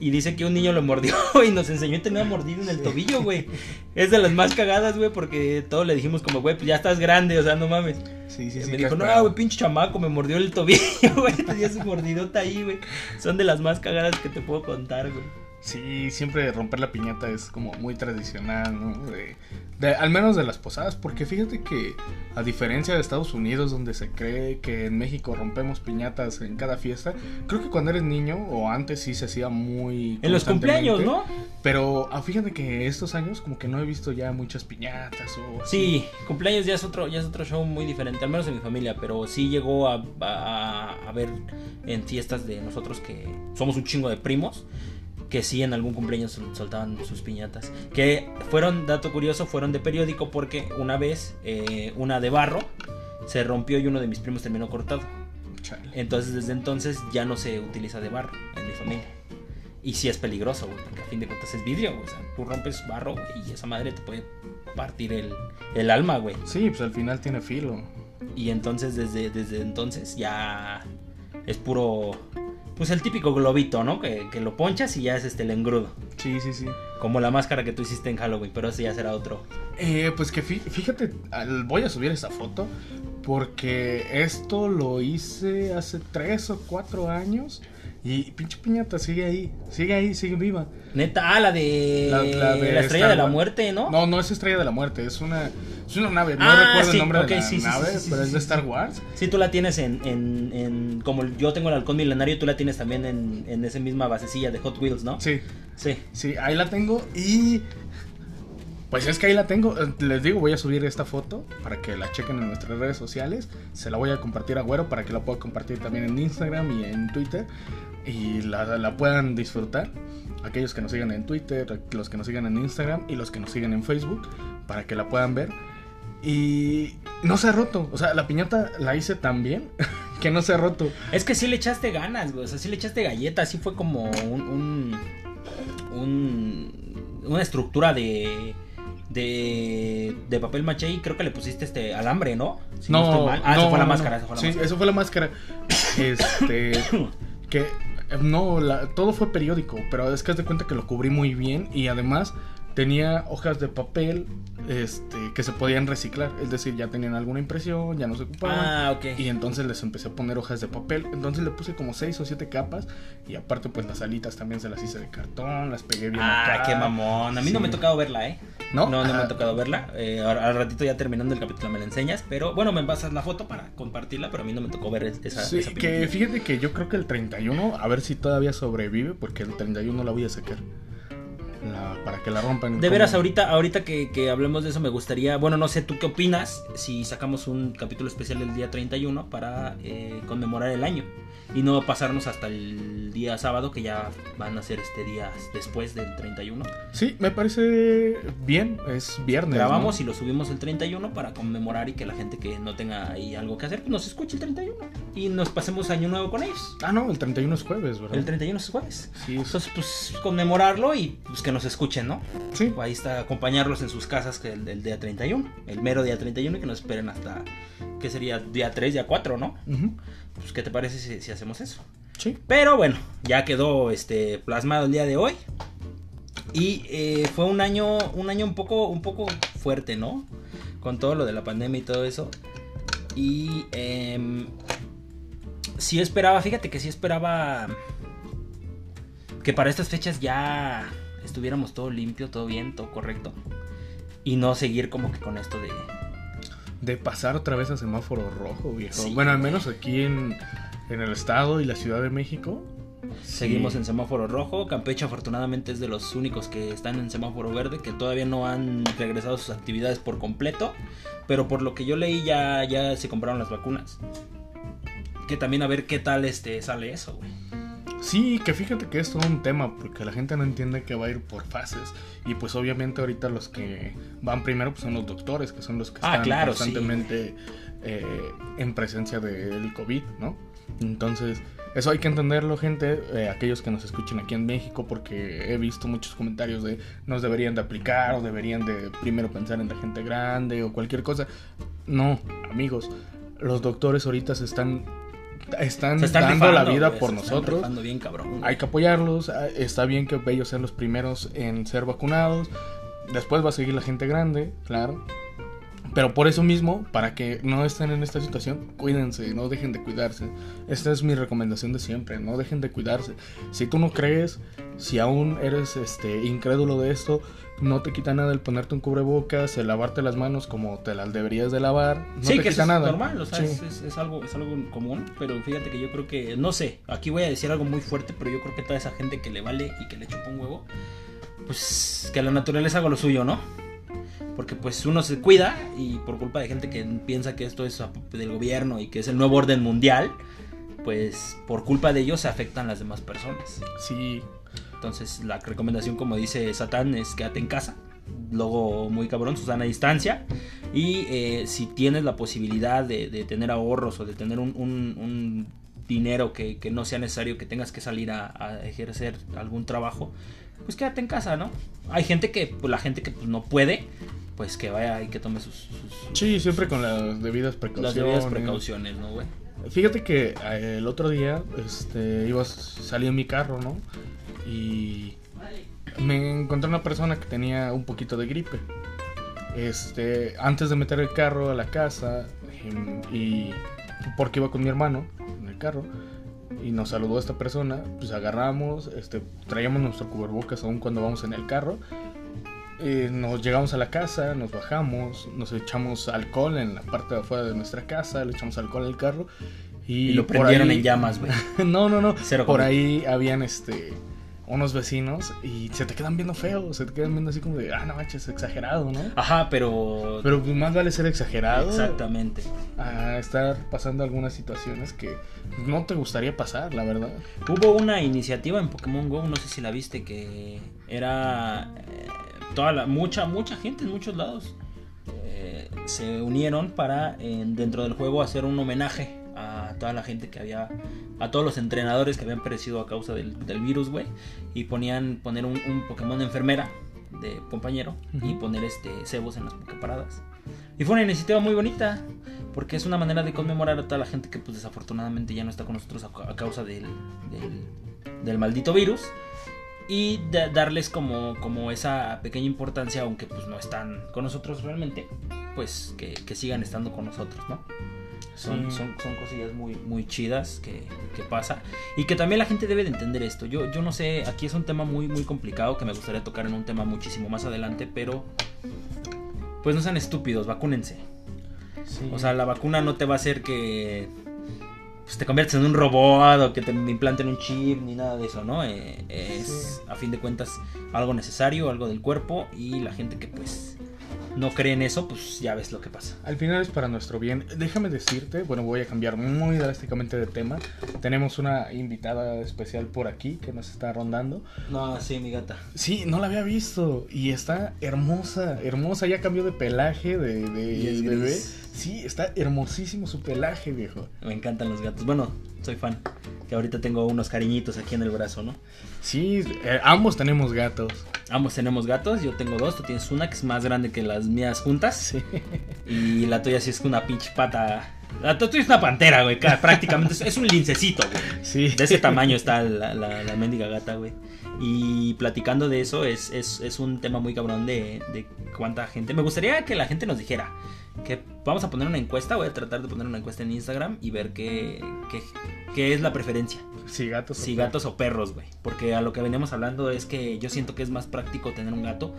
Speaker 2: Y dice que un niño lo mordió y nos enseñó a tener una mordida en el tobillo, güey. Es de las más cagadas, güey, porque todos le dijimos como, güey, pues ya estás grande, o sea, no mames.
Speaker 1: Sí, sí, sí.
Speaker 2: me dijo, no, güey, pinche chamaco, me mordió el tobillo, güey. Tenía su mordidota ahí, güey. Son de las más cagadas que te puedo contar, güey.
Speaker 1: Sí, siempre romper la piñata es como muy tradicional, ¿no? De, de- al menos de las posadas, porque fíjate que a diferencia de Estados Unidos, donde se cree que en México rompemos piñatas en cada fiesta, creo que cuando eres niño o antes sí se hacía muy...
Speaker 2: En los cumpleaños, ¿no?
Speaker 1: Pero ah, fíjate que estos años como que no he visto ya muchas piñatas o... así.
Speaker 2: Sí, cumpleaños ya es otro, ya es otro show muy diferente, al menos en mi familia, pero sí llegó a, a, a ver en fiestas de nosotros que somos un chingo de primos, que sí en algún cumpleaños sol- soltaban sus piñatas. Que fueron, dato curioso, fueron de periódico porque una vez eh, una de barro se rompió y uno de mis primos terminó cortado. Entonces desde entonces ya no se utiliza de barro en mi familia. Y sí es peligroso, güey, porque a fin de cuentas es vidrio, güey. O sea, tú rompes barro, güey, y esa madre te puede partir el, el alma, güey.
Speaker 1: Sí, pues al final tiene filo.
Speaker 2: Y entonces desde, desde entonces ya es puro... Pues el típico globito, ¿no? Que, que lo ponchas y ya es este el engrudo.
Speaker 1: Sí, sí, sí.
Speaker 2: Como la máscara que tú hiciste en Halloween, pero ese ya será otro.
Speaker 1: Eh, pues que fí- fíjate, voy a subir esta foto porque esto lo hice hace tres o cuatro años y pinche piñata sigue ahí, sigue ahí, sigue viva.
Speaker 2: Neta, ah, la de
Speaker 1: La-
Speaker 2: la, estrella
Speaker 1: Star
Speaker 2: de la muerte, ¿no?
Speaker 1: No, no es Estrella de la Muerte, es una, es una nave, no
Speaker 2: Ah,
Speaker 1: recuerdo
Speaker 2: sí,
Speaker 1: el nombre de la
Speaker 2: sí,
Speaker 1: nave,
Speaker 2: sí,
Speaker 1: pero es de. Star Wars.
Speaker 2: Sí, tú la tienes en, en, en- como yo tengo el halcón milenario, tú la tienes también en, en esa misma basecilla de Hot Wheels, ¿no?
Speaker 1: Sí,
Speaker 2: Sí.
Speaker 1: sí, ahí la tengo y pues es que ahí la tengo. Les digo, voy a subir esta foto para que la chequen en nuestras redes sociales. Se la voy a compartir a Güero para que la pueda compartir también en Instagram y en Twitter. Y la, la puedan disfrutar. Aquellos que nos sigan en Twitter, los que nos sigan en Instagram y los que nos sigan en Facebook. Para que la puedan ver. Y no se ha roto. O sea, la piñata la hice tan bien que no se ha roto.
Speaker 2: Es que sí le echaste ganas, güey. O sea, sí le echaste galletas. Sí fue como un. un, un- una estructura de. De, de papel maché y creo que le pusiste este alambre, ¿no? Si
Speaker 1: no,
Speaker 2: estoy mal. Ah,
Speaker 1: no,
Speaker 2: eso fue la
Speaker 1: no,
Speaker 2: máscara,
Speaker 1: no.
Speaker 2: eso fue la
Speaker 1: sí,
Speaker 2: máscara.
Speaker 1: eso fue la máscara. Este. que. eh, No, la- todo fue periódico, pero es que haz de cuenta que lo cubrí muy bien y además tenía hojas de papel este, que se podían reciclar. Es decir, ya tenían alguna impresión, ya no se ocupaban.
Speaker 2: Ah, ok.
Speaker 1: Y entonces les empecé a poner hojas de papel. Entonces le puse como seis o siete capas. Y aparte, pues las alitas también se las hice de cartón, las pegué bien.
Speaker 2: Ah,
Speaker 1: acá.
Speaker 2: qué mamón. A mí no
Speaker 1: Sí.
Speaker 2: me ha tocado verla, ¿eh?
Speaker 1: ¿No?
Speaker 2: No, no me ha tocado verla. Eh, ahora- al ratito ya terminando el capítulo me la enseñas. Pero bueno, me pasas la foto para compartirla. Pero a mí no me tocó ver es- esa,
Speaker 1: Sí,
Speaker 2: esa
Speaker 1: que fíjate que yo creo que el 31, a ver si todavía sobrevive, porque el 31 la voy a sacar. La- para que la rompan.
Speaker 2: De
Speaker 1: como-
Speaker 2: veras, ahorita, ahorita que, que hablemos de eso, me gustaría. Bueno, no sé, ¿tú qué opinas si sacamos un capítulo especial el día 31 para eh, conmemorar el año? Y no pasarnos hasta el día sábado, que ya van a ser este días después del 31.
Speaker 1: Sí, me parece bien, es viernes.
Speaker 2: Grabamos
Speaker 1: ¿no?
Speaker 2: y lo subimos el 31 para conmemorar y que la gente que no tenga ahí algo que hacer, pues nos escuche el 31. Y nos pasemos año nuevo con ellos.
Speaker 1: Ah, no, el 31 es jueves, ¿verdad?
Speaker 2: El 31 es jueves.
Speaker 1: Sí, es-
Speaker 2: Entonces, pues conmemorarlo y pues que nos escuchen, ¿no?
Speaker 1: sí.
Speaker 2: Ahí está, acompañarlos en sus casas que el, el día 31, el mero día 31 y que nos esperen hasta, ¿qué sería? Día 3, día 4, ¿no? Pues, ¿qué te parece si, si hacemos eso?
Speaker 1: Sí.
Speaker 2: Pero bueno, ya quedó este, plasmado el día de hoy. Y eh, fue un año, un año un poco, un poco fuerte, ¿no? Con todo lo de la pandemia y todo eso. Y em, sí esperaba, fíjate que sí esperaba que para estas fechas ya estuviéramos todo limpio, todo bien, todo correcto. Y no seguir como que con esto de...
Speaker 1: De pasar otra vez a semáforo rojo, viejo.
Speaker 2: Sí.
Speaker 1: Bueno, al menos aquí en, en el estado y la Ciudad de México.
Speaker 2: Seguimos
Speaker 1: Sí.
Speaker 2: en semáforo rojo. Campeche afortunadamente es de los únicos que están en semáforo verde, que todavía no han regresado a sus actividades por completo. Pero por lo que yo leí ya, ya se compraron las vacunas. Que también a ver qué tal este sale eso, güey.
Speaker 1: Sí, que fíjate que es todo un tema, porque la gente no entiende que va a ir por fases. Y pues obviamente ahorita los que van primero pues, son los doctores, que son los que
Speaker 2: Ah,
Speaker 1: están
Speaker 2: claro, sí.
Speaker 1: constantemente eh, en presencia del COVID, ¿no? Entonces, eso hay que entenderlo, gente, eh, aquellos que nos escuchen aquí en México, porque he visto muchos comentarios de nos deberían de aplicar o deberían de primero pensar en la gente grande o cualquier cosa. No, amigos, los doctores ahorita se están, están,
Speaker 2: están
Speaker 1: dando la
Speaker 2: rifando,
Speaker 1: vida
Speaker 2: güey,
Speaker 1: por nosotros.
Speaker 2: bien cabrón.
Speaker 1: Hay que apoyarlos, ah, está bien que ellos sean los primeros en ser vacunados, después va a seguir la gente grande, claro. Pero por eso mismo, para que no estén en esta situación, cuídense, no dejen de cuidarse. Esta es mi recomendación de siempre, no dejen de cuidarse. Si tú no crees, si aún eres este incrédulo de esto, no te quita nada el ponerte un cubrebocas, el lavarte las manos como te las deberías de lavar, no
Speaker 2: sí,
Speaker 1: te
Speaker 2: que
Speaker 1: quita
Speaker 2: eso
Speaker 1: nada.
Speaker 2: es normal, o sea,
Speaker 1: Sí.
Speaker 2: es, es- es algo, es algo común, pero fíjate que yo creo que, no sé, aquí voy a decir algo muy fuerte, pero yo creo que toda esa gente que le vale y que le chupa un huevo, pues que la naturaleza haga lo suyo, ¿no? Porque pues uno se cuida y por culpa de gente que piensa que esto es del gobierno y que es el nuevo orden mundial, pues por culpa de ellos se afectan las demás personas.
Speaker 1: Sí,
Speaker 2: Entonces la recomendación, como dice Satán, es quédate en casa. Luego muy cabrón, Susana a distancia. Y eh, si tienes la posibilidad de, de tener ahorros o de tener un, un- un dinero que, que no sea necesario que tengas que salir a, a ejercer algún trabajo, pues quédate en casa, ¿no? Hay gente que, pues la gente que pues, no puede, pues que vaya y que tome sus, sus-
Speaker 1: sí, siempre con las debidas
Speaker 2: las
Speaker 1: precauciones.
Speaker 2: debidas precauciones, ¿no, güey?
Speaker 1: Fíjate que eh, el otro día este, iba, salí en mi carro, ¿no? Y me encontré una persona que tenía un poquito de gripe. Este, antes de meter el carro a la casa, em, y porque iba con mi hermano en el carro, y nos saludó esta persona, pues agarramos, este, traíamos nuestro cubrebocas aún cuando vamos en el carro. Eh, nos llegamos a la casa, nos bajamos, nos echamos alcohol en la parte de afuera de nuestra casa, le echamos alcohol al carro y,
Speaker 2: Y lo prendieron
Speaker 1: ahí-
Speaker 2: en llamas, güey.
Speaker 1: no, no, no.
Speaker 2: Cero
Speaker 1: por
Speaker 2: COVID.
Speaker 1: ahí habían este unos vecinos y se te quedan viendo feo, se te quedan viendo así como de, ah, no manches, exagerado, ¿no?
Speaker 2: Ajá, pero...
Speaker 1: Pero pues, más vale ser exagerado
Speaker 2: Exactamente.
Speaker 1: a estar pasando algunas situaciones que no te gustaría pasar, la verdad.
Speaker 2: Hubo una iniciativa en Pokémon Go, no sé si la viste, que era eh, toda la mucha mucha gente en muchos lados eh, se unieron para eh, dentro del juego hacer un homenaje a toda la gente que había a todos los entrenadores que habían perecido a causa del, del virus, güey, y ponían poner un, un Pokémon enfermera de compañero y
Speaker 1: poner
Speaker 2: poner este cebos en las Poképaradas. Y fue una iniciativa muy bonita, porque es una manera de conmemorar a toda la gente que pues desafortunadamente ya no está con nosotros a, ca- a causa del, del, del maldito virus. y da- darles como, como esa pequeña importancia, aunque pues no están con nosotros realmente, pues que, que sigan estando con nosotros, ¿no? Son,
Speaker 1: Sí.
Speaker 2: son, son cosillas muy, muy chidas que, que pasa. Y que también la gente debe de entender esto. Yo, yo no sé, aquí es un tema muy, muy complicado que me gustaría tocar en un tema muchísimo más adelante, pero pues no sean estúpidos, vacúnense.
Speaker 1: Sí.
Speaker 2: O sea, la vacuna no te va a hacer que pues, te conviertas en un robot o que te implanten un chip ni nada de eso, ¿no? Eh, es a fin de cuentas algo necesario, algo del cuerpo y la gente que pues no cree en eso, pues ya ves lo que pasa.
Speaker 1: Al final es para nuestro bien. Déjame decirte, bueno, voy a cambiar muy drásticamente de tema. Tenemos una invitada especial por aquí que nos está rondando.
Speaker 2: No, sí, mi gata.
Speaker 1: Sí, no la había visto y está hermosa, hermosa. Ya cambió de pelaje de, de
Speaker 2: Y es
Speaker 1: bebé. Sí, está hermosísimo su pelaje, viejo.
Speaker 2: Me encantan los gatos. Bueno, soy fan. Que ahorita tengo unos cariñitos aquí en el brazo, ¿no?
Speaker 1: Sí, eh, ambos tenemos gatos.
Speaker 2: Ambos tenemos gatos, yo tengo dos, tú tienes una que es más grande que las mías juntas.
Speaker 1: Sí.
Speaker 2: Y la tuya sí es una pinche pata. La tuya es una pantera, güey. ca- Prácticamente es, es un lincecito, güey.
Speaker 1: Sí.
Speaker 2: De ese tamaño está la, la, la mendiga gata, güey. Y platicando de eso, es, es, es un tema muy cabrón de, de cuánta gente. Me gustaría que la gente nos dijera que vamos a poner una encuesta. Voy a tratar de poner una encuesta en Instagram y ver qué, qué, qué es la preferencia.
Speaker 1: Sí, gatos.
Speaker 2: Si gatos o perros, güey. Porque a lo que veníamos hablando es que yo siento que es más práctico tener un gato.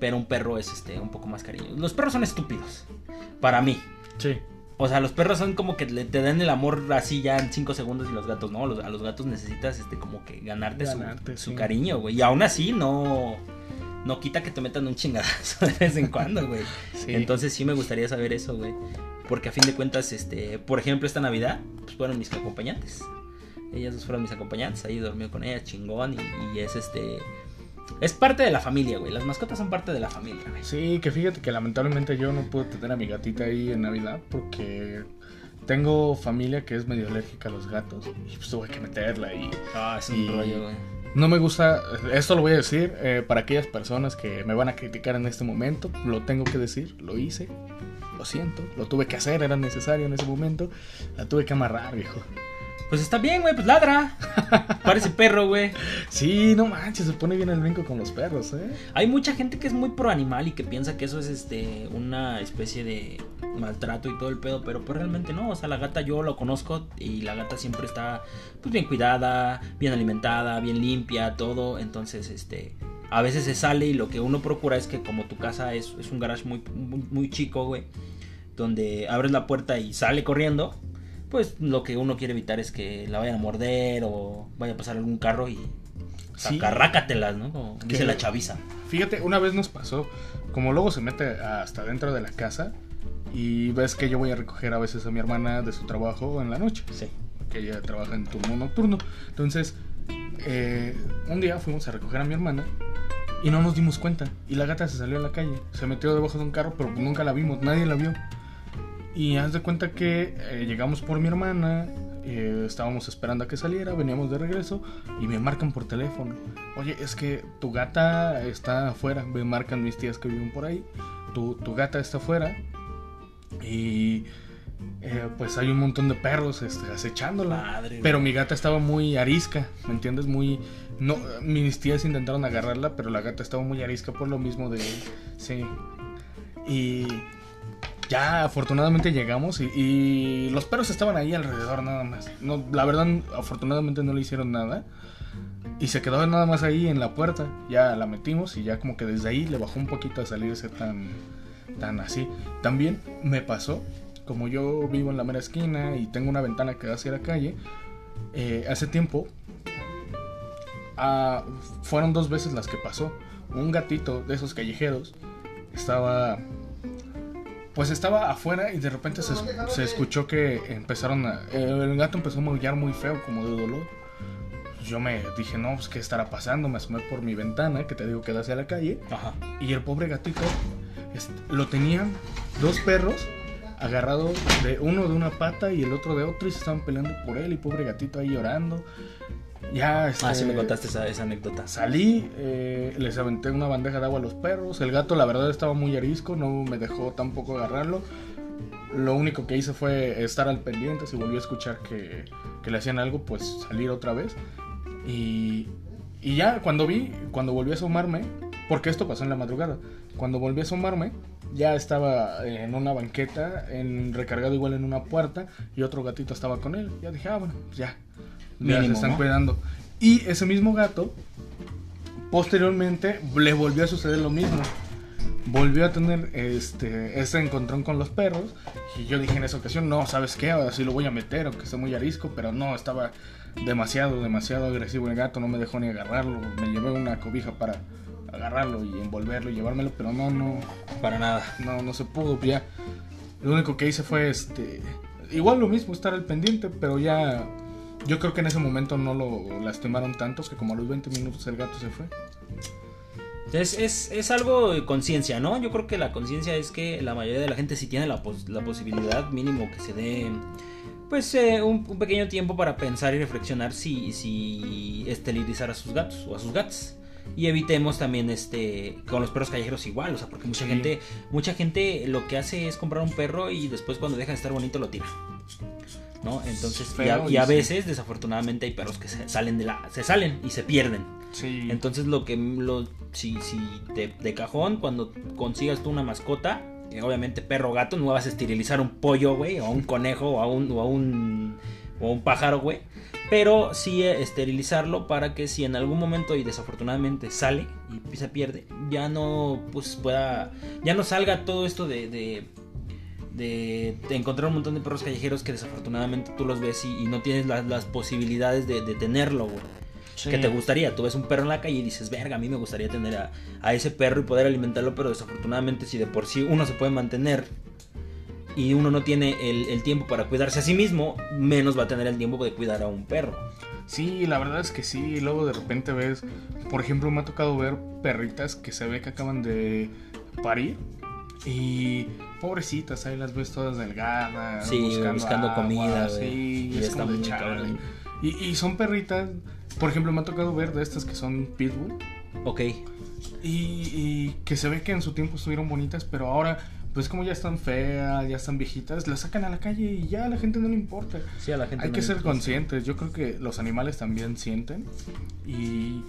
Speaker 2: Pero un perro es este un poco más cariñoso. Los perros son estúpidos. Para mí.
Speaker 1: Sí.
Speaker 2: O sea, los perros son como que te dan el amor así ya en 5 segundos y los gatos no. Los- a los gatos necesitas este como que ganarte, su-
Speaker 1: Ganarte,
Speaker 2: su,
Speaker 1: sí.
Speaker 2: cariño, güey. Y aún así no no quita que te metan un chingadazo de vez en cuando, güey.
Speaker 1: Sí.
Speaker 2: Entonces sí me gustaría saber eso, güey. Porque a fin de cuentas, este, por ejemplo, esta Navidad, pues fueron mis acompañantes. Ellas dos fueron mis acompañantes, ahí dormió con ellas, chingón, y, y es este... Es parte de la familia, güey. Las mascotas son parte de la familia, güey.
Speaker 1: Sí, que fíjate que lamentablemente yo no pude tener a mi gatita ahí en Navidad porque tengo familia que es medio alérgica a los gatos y pues tuve que meterla y
Speaker 2: Ah, es un
Speaker 1: Y-
Speaker 2: rollo, güey.
Speaker 1: no me gusta, esto lo voy a decir eh, para aquellas personas que me van a criticar en este momento, lo tengo que decir, lo hice, lo siento, lo tuve que hacer, era necesario en ese momento, la tuve que amarrar, viejo.
Speaker 2: Pues está bien, güey, pues ladra. Parece perro, güey.
Speaker 1: Sí, no manches, se pone bien el brinco con los perros, ¿eh?
Speaker 2: Hay mucha gente que es muy pro animal y que piensa que eso es este una especie de maltrato y todo el pedo, pero pues realmente no, o sea, la gata yo lo conozco y la gata siempre está pues bien cuidada, bien alimentada, bien limpia, todo, entonces este a veces se sale y lo que uno procura es que como tu casa es, es un garage muy, muy, muy chico, güey, donde abres la puerta y sale corriendo, pues lo que uno quiere evitar es que la vayan a morder o vaya a pasar algún carro y
Speaker 1: Sí.
Speaker 2: sacarrácatelas, ¿no? Como dice la chaviza.
Speaker 1: Fíjate, una vez nos pasó, como luego se mete hasta dentro de la casa y ves que yo voy a recoger a veces a mi hermana de su trabajo en la noche,
Speaker 2: Sí.
Speaker 1: que ella trabaja en turno nocturno. Entonces, eh, un día fuimos a recoger a mi hermana y no nos dimos cuenta. Y la gata se salió a la calle, se metió debajo de un carro, pero nunca la vimos, nadie la vio. Y haz de cuenta que eh, llegamos por mi hermana, eh, estábamos esperando a que saliera, veníamos de regreso y me marcan por teléfono. Oye, es que tu gata está afuera, me marcan mis tías que viven por ahí, tu, tu gata está afuera y eh, pues hay un montón de perros este, acechándola.
Speaker 2: Madre,
Speaker 1: Pero mi gata estaba muy arisca, ¿me entiendes? Muy... No, mis tías intentaron agarrarla, pero la gata estaba muy arisca por lo mismo de... Sí. Y ya afortunadamente llegamos y, y los perros estaban ahí alrededor nada más. No, la verdad, afortunadamente no le hicieron nada. Y se quedó nada más ahí en la puerta. Ya la metimos y ya como que desde ahí le bajó un poquito a salirse tan, tan así. También me pasó, como yo vivo en la mera esquina y tengo una ventana que da hacia la calle, eh, hace tiempo ah, fueron dos veces las que pasó. Un gatito de esos callejeros estaba pues estaba afuera y de repente se, se escuchó que empezaron a... El gato empezó a maullar muy feo, como de dolor. Yo me dije, no, pues qué estará pasando. Me asomé por mi ventana, que te digo que da hacia la calle.
Speaker 2: Ajá.
Speaker 1: Y el pobre gatito lo tenían dos perros agarrados de uno de una pata y el otro de otra y se estaban peleando por él y pobre gatito ahí llorando. Ya, este,
Speaker 2: Ah, sí me contaste esa, esa anécdota.
Speaker 1: Salí, eh, les aventé una bandeja de agua a los perros. El gato, la verdad, estaba muy arisco, no me dejó tampoco agarrarlo. Lo único que hice fue estar al pendiente. Si volvió a escuchar que, que le hacían algo, pues salir otra vez. Y, Y ya cuando vi, cuando volví a asomarme, porque esto pasó en la madrugada, cuando volví a asomarme, ya estaba en una banqueta, en, recargado igual en una puerta, y otro gatito estaba con él. Ya dije, ah, bueno, pues ya. Ya se están cuidando. Y ese mismo gato, posteriormente, le volvió a suceder lo mismo. Volvió a tener este, ese encontrón con los perros. Y yo dije en esa ocasión, no, ¿sabes qué? Ahora sí lo voy a meter, aunque esté muy arisco. Pero no, estaba demasiado, demasiado agresivo el gato. No me dejó ni agarrarlo. Me llevé una cobija para agarrarlo y envolverlo y llevármelo. Pero no, no.
Speaker 2: Para nada.
Speaker 1: No, no se pudo. Ya. Lo único que hice fue este. Igual lo mismo, estar al pendiente, pero ya yo creo que en ese momento no lo lastimaron tanto que como a los 20 minutos el gato se fue.
Speaker 2: Es, es, es algo de conciencia, ¿no? Yo creo que la conciencia es que la mayoría de la gente sí tiene la, la posibilidad mínimo que se dé pues eh, un, pequeño tiempo para pensar y reflexionar si, si esterilizar a sus gatos o a sus gatos y evitemos también este con los perros callejeros igual, o sea, porque mucha gente mucha gente lo que hace es comprar un perro y después cuando deja de estar bonito lo tira. ¿No? Entonces, y a, veces, desafortunadamente, hay perros que se salen de la. se salen y se pierden. Entonces, lo que lo, si, si de, cajón, cuando consigas tú una mascota, obviamente perro gato, no vas a esterilizar un pollo, güey, o un conejo, o a un, o a un, o un pájaro, güey. Pero sí esterilizarlo para que si en algún momento y desafortunadamente sale y se pierde, ya no pues pueda, ya no salga todo esto de de, encontrar un montón de perros callejeros que desafortunadamente tú los ves y, no tienes las posibilidades de, tenerlo, Que te gustaría, tú ves un perro en la calle y dices, verga, a mí me gustaría tener a, ese perro y poder alimentarlo, pero desafortunadamente si de por sí uno se puede mantener y uno no tiene el, tiempo para cuidarse a sí mismo, menos va a tener el tiempo de cuidar a un perro.
Speaker 1: Sí, la verdad es que sí. Luego de repente ves, por ejemplo, me ha tocado ver perritas que se ve que acaban de parir y pobrecitas, ahí las ves todas delgadas,
Speaker 2: buscando, comida,
Speaker 1: sí, y, es y, y, son perritas, por ejemplo, me ha tocado ver de estas que son pitbull.
Speaker 2: Ok.
Speaker 1: Y, que se ve que en su tiempo estuvieron bonitas, pero ahora, pues como ya están feas, ya están viejitas, las sacan a la calle y ya a la gente no le importa.
Speaker 2: Sí, a la gente
Speaker 1: Hay que ser conscientes, yo creo que los animales también sienten y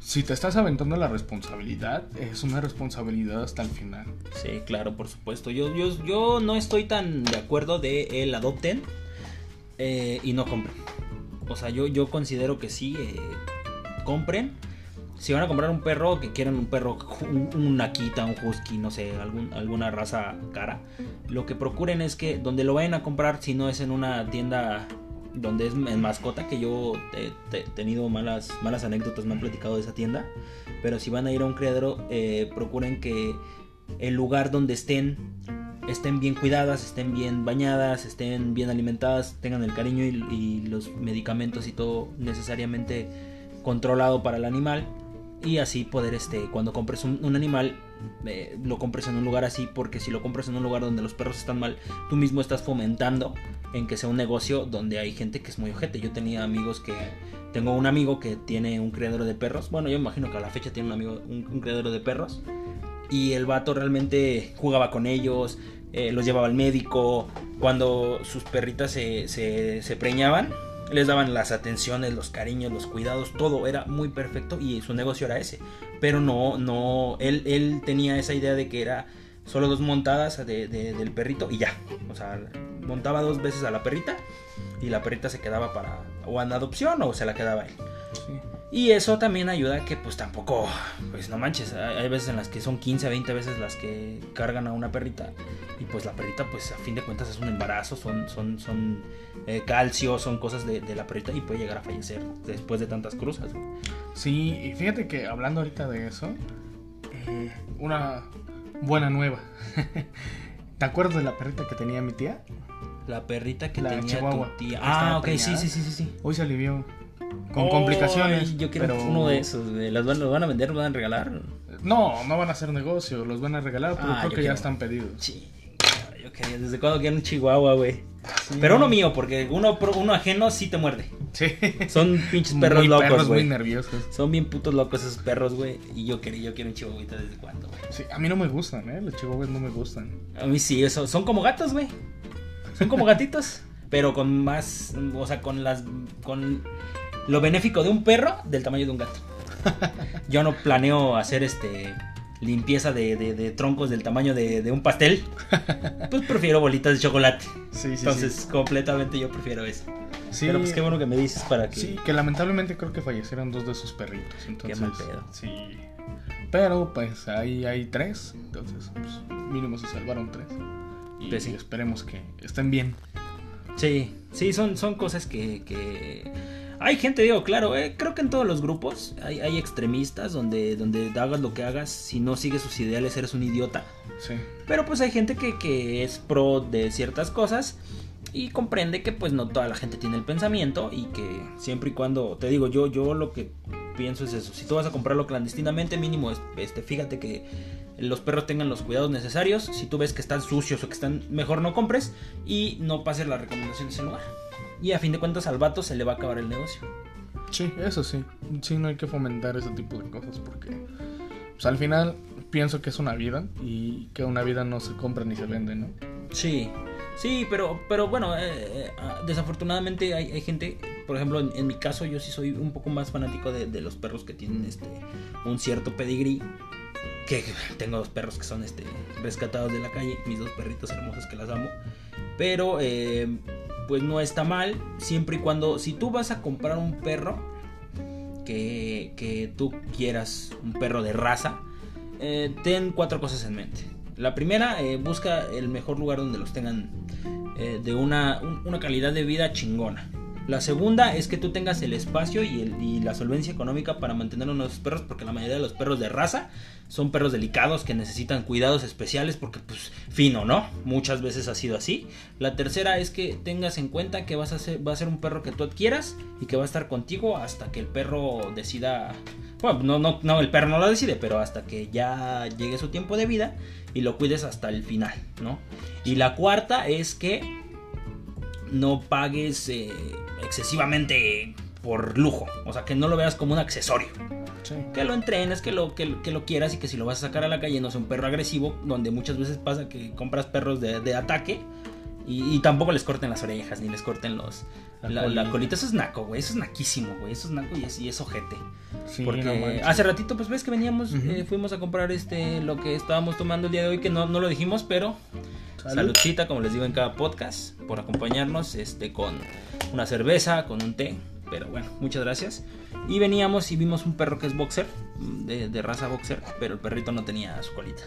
Speaker 1: si te estás aventando la responsabilidad, es una responsabilidad hasta el final.
Speaker 2: Sí, claro, por supuesto. Yo, yo, yo no estoy tan de acuerdo de el adopten eh, y no compren. O sea, yo, yo considero que sí, eh, compren. Si van a comprar un perro, que quieran un perro, un, un un Husky, no sé, algún, alguna raza cara, lo que procuren es que donde lo vayan a comprar, si no es en una tienda donde es en mascota, que yo he, tenido malas, malas anécdotas, me han platicado de esa tienda. Pero si van a ir a un criadero, eh, procuren que el lugar donde estén estén bien cuidadas, estén bien bañadas, estén bien alimentadas, tengan el cariño y, los medicamentos y todo necesariamente controlado para el animal y así poder este cuando compres un, animal eh, lo compres en un lugar así porque si lo compras en un lugar donde los perros están mal tú mismo estás fomentando en que sea un negocio donde hay gente que es muy ojete. Yo tenía amigos que tengo un amigo que tiene un criadero de perros. Bueno yo imagino que a la fecha tiene un amigo un, criadero de perros. Y el vato realmente jugaba con ellos eh, los llevaba al médico. Cuando sus perritas se, se preñaban les daban las atenciones, los cariños, los cuidados, todo era muy perfecto y su negocio era ese. Pero no, no, él, él tenía esa idea de que era solo dos montadas de, del perrito y ya. O sea, montaba dos veces a la perrita y la perrita se quedaba para o en adopción o se la quedaba él. Y eso también ayuda a que pues tampoco, pues no manches, hay veces en las que son 15, 20 veces las que cargan a una perrita y pues la perrita pues a fin de cuentas es un embarazo, son, son, son eh, calcio, son cosas de, la perrita y puede llegar a fallecer después de tantas cruzas.
Speaker 1: Sí, y fíjate que hablando ahorita de eso, eh, una buena nueva. ¿Te acuerdas de la perrita que tenía mi tía?
Speaker 2: La perrita que tenía tu tía. Ah, ok, sí, sí, sí, sí.
Speaker 1: Hoy se alivió. Con complicaciones.
Speaker 2: Yo quiero uno de esos. ¿Las van, ¿Los van a vender? ¿Los van a regalar?
Speaker 1: No, no van a hacer negocio. Los van a regalar, pero ah, creo que ya están pedidos.
Speaker 2: Sí. Yo quería. ¿Desde cuando quiero un chihuahua, güey? Pero uno mío, porque uno, uno ajeno sí te muerde.
Speaker 1: Sí.
Speaker 2: Son pinches perros locos, perros
Speaker 1: muy nerviosos.
Speaker 2: Son bien putos locos esos perros, güey. Y yo quería, yo quiero un chihuahuita desde cuándo, güey.
Speaker 1: Sí, a mí no me gustan, ¿eh? Los chihuahuas no me gustan.
Speaker 2: A mí sí, eso, son como gatos, güey. Son como gatitos. pero con más, o sea, con las, con lo benéfico de un perro del tamaño de un gato. Yo no planeo hacer este limpieza de, de- de troncos del tamaño de, de un pastel. Pues prefiero bolitas de chocolate.
Speaker 1: Sí, sí,
Speaker 2: Entonces, completamente yo prefiero eso.
Speaker 1: sí.
Speaker 2: Pero pues qué bueno que me dices para que...
Speaker 1: Sí, que lamentablemente creo que fallecieron dos de sus perritos. Entonces,
Speaker 2: mal pedo.
Speaker 1: Sí. Pero pues ahí hay tres. Entonces, pues, mínimo se salvaron tres. Y
Speaker 2: Pues sí.
Speaker 1: esperemos que estén bien.
Speaker 2: Sí, sí, son, son cosas que, que... Hay gente, digo, claro, eh, creo que en todos los grupos hay, hay extremistas donde, donde hagas lo que hagas, si no sigues sus ideales eres un idiota.
Speaker 1: Sí.
Speaker 2: Pero pues hay gente que, que es pro de ciertas cosas y comprende que pues no toda la gente tiene el pensamiento y que siempre y cuando, te digo, yo, yo lo que pienso es eso, si tú vas a comprarlo clandestinamente, mínimo, es- este, fíjate que los perros tengan los cuidados necesarios, si tú ves que están sucios o que están, mejor no compres y no pases las recomendaciones en lugar. Y a fin de cuentas al vato se le va a acabar el negocio.
Speaker 1: Sí, eso sí. Sí, no hay que fomentar ese tipo de cosas porque pues, al final pienso que es una vida y que una vida no se compra ni se vende, ¿no?
Speaker 2: Sí, sí, pero, pero bueno, eh, eh, ah, desafortunadamente hay, hay gente, por ejemplo, en, en mi caso yo sí soy un poco más fanático de, de los perros que tienen este un cierto pedigrí. Que tengo dos perros que son este rescatados de la calle, mis dos perritos hermosos que las amo. Pero eh, pues no está mal, siempre y cuando, si tú vas a comprar un perro que, que tú quieras, un perro de raza, eh, ten cuatro cosas en mente. La primera, eh, busca el mejor lugar donde los tengan eh, de una, un- una calidad de vida chingona. La segunda es que tú tengas el espacio y, la solvencia económica para mantener unos perros, porque la mayoría de los perros de raza son perros delicados que necesitan cuidados especiales, porque pues fino, ¿no? Muchas veces ha sido así. La tercera es que tengas en cuenta que vas a ser, va a ser un perro que tú adquieras y que va a estar contigo hasta que el perro decida bueno, no, no, no, el perro no lo decide, pero hasta que ya llegue su tiempo de vida y lo cuides hasta el final, ¿no? Y la cuarta es que no pagues eh, excesivamente por lujo, o sea, que no lo veas como un accesorio.
Speaker 1: Sí.
Speaker 2: Que lo entrenes, que lo, que, que lo quieras y que si lo vas a sacar a la calle no sea un perro agresivo, donde muchas veces pasa que compras perros de, de ataque y, y tampoco les corten las orejas ni les corten los...
Speaker 1: La
Speaker 2: La, la
Speaker 1: colita.
Speaker 2: eso es naco, güey, eso es naquísimo, güey, eso es naco y es, y es ojete.
Speaker 1: Sí,
Speaker 2: Porque
Speaker 1: no
Speaker 2: hace ratito, pues ves que veníamos, eh, fuimos a comprar este lo que estábamos tomando el día de hoy, que no, no lo dijimos, pero
Speaker 1: Salud.
Speaker 2: saludcita, como les digo en cada podcast, por acompañarnos, este, con una cerveza, con un té. Pero bueno, muchas gracias. Y veníamos y vimos un perro que es boxer, de, raza boxer, pero el perrito no tenía su colita.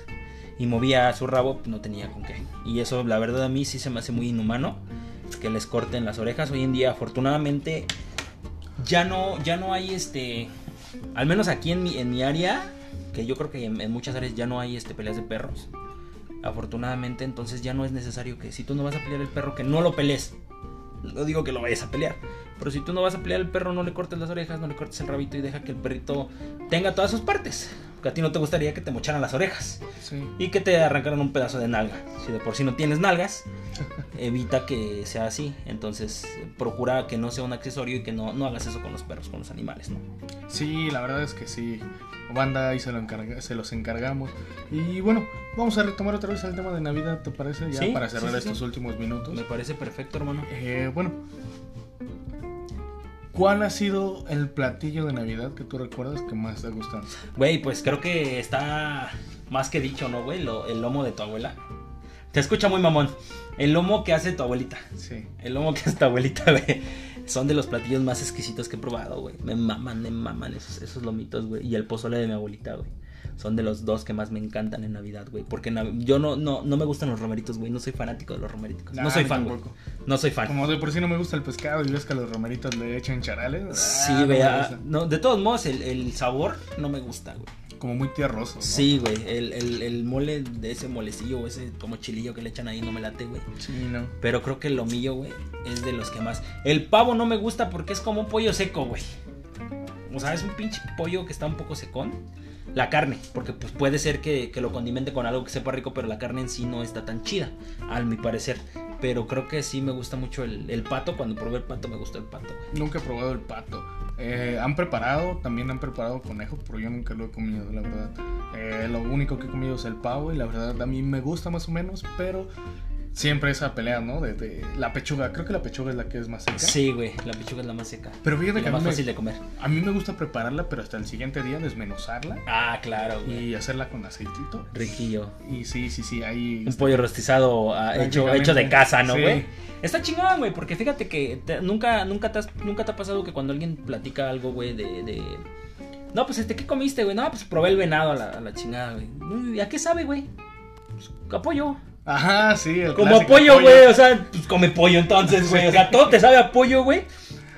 Speaker 2: Y movía su rabo, no tenía con qué. Y eso, la verdad, a mí sí se me hace muy inhumano que les corten las orejas. Hoy en día, afortunadamente, ya no, ya no hay este. Al menos aquí en mi, en mi área, que yo creo que en, en muchas áreas ya no hay este peleas de perros. Afortunadamente, entonces ya no es necesario que si tú no vas a pelear el perro, que no lo pelees. No digo que lo vayas a pelear. Pero si tú no vas a pelear el perro, no le cortes las orejas, no le cortes el rabito y deja que el perrito tenga todas sus partes. Porque a ti no te gustaría que te mocharan las orejas
Speaker 1: Sí.
Speaker 2: y que te arrancaran un pedazo de nalga. Si de por sí no tienes nalgas, evita que sea así. Entonces, procura que no sea un accesorio y que no, no hagas eso con los perros, con los animales, ¿no?
Speaker 1: Sí, la verdad es que sí. Banda, ahí se, lo encarga- se los encargamos. Y bueno, vamos a retomar otra vez el tema de Navidad, ¿te parece? Ya
Speaker 2: Sí,
Speaker 1: para cerrar
Speaker 2: sí,
Speaker 1: estos últimos minutos.
Speaker 2: Me parece perfecto, hermano.
Speaker 1: Eh, bueno, ¿cuál ha sido el platillo de Navidad que tú recuerdas que más te ha gustado?
Speaker 2: Güey, pues creo que está más que dicho, ¿no, güey? Lo- el lomo de tu abuela. Te escucha muy mamón. El lomo que hace tu abuelita.
Speaker 1: Sí.
Speaker 2: El lomo que hace tu abuelita, güey. Son de los platillos más exquisitos que he probado, güey. Me maman, me maman esos, esos lomitos, güey. Y el pozole de mi abuelita, güey. Son de los dos que más me encantan en Navidad, güey. Porque Nav- yo no, no, no me gustan los romeritos, güey. No soy fanático de los romeritos.
Speaker 1: Nah,
Speaker 2: no soy fan, güey. No soy fan.
Speaker 1: Como de por sí no me gusta el pescado y ves que a los romeritos le echan charales.
Speaker 2: Sí,
Speaker 1: ah, no
Speaker 2: güey. ah, no, de todos modos, el, el sabor no me gusta, güey.
Speaker 1: Como muy tierroso. ¿no?
Speaker 2: Sí, güey. El, el, el mole de ese molecillo o ese como chilillo que le echan ahí no me late, güey.
Speaker 1: Sí, no.
Speaker 2: Pero creo que el lomillo, güey, es de los que más. El pavo no me gusta porque es como un pollo seco, güey. O sea, es un pinche pollo que está un poco secón. La carne, porque pues puede ser que, que lo condimente con algo que sepa rico, pero la carne en sí no está tan chida, al mi parecer. Pero creo que sí me gusta mucho el, el pato. Cuando probé el pato, me gustó el pato.
Speaker 1: Nunca he probado el pato. Eh, han preparado, también han preparado conejo, pero yo nunca lo he comido, la verdad. Eh, lo único que he comido es el pavo y la verdad a mí me gusta más o menos, pero siempre esa pelea, ¿no? De, de la pechuga. Creo que la pechuga es la que es más seca.
Speaker 2: Sí, güey, la pechuga es la más seca.
Speaker 1: Pero fíjate que
Speaker 2: la
Speaker 1: a
Speaker 2: más fácil de comer.
Speaker 1: a mí me gusta prepararla, pero hasta el siguiente día desmenuzarla
Speaker 2: Ah, claro, güey.
Speaker 1: y hacerla con aceitito.
Speaker 2: Riquillo.
Speaker 1: Y sí, sí, sí, ahí...
Speaker 2: Un pollo rostizado ah, hecho, hecho de casa, ¿no,
Speaker 1: Sí.
Speaker 2: güey? Está chingón, güey, porque fíjate que te- nunca, nunca, te has- nunca te ha pasado que cuando alguien platica algo, güey, de, de... No, pues, este, ¿qué comiste, güey? No, pues probé el venado a la, a la chingada, güey. "Uy, ¿A qué sabe, güey? Pues, a pollo.
Speaker 1: Ajá, sí, el
Speaker 2: Como
Speaker 1: clásico
Speaker 2: pollo, güey. O sea, pues come pollo entonces, güey. O sea, todo te sabe a pollo, güey.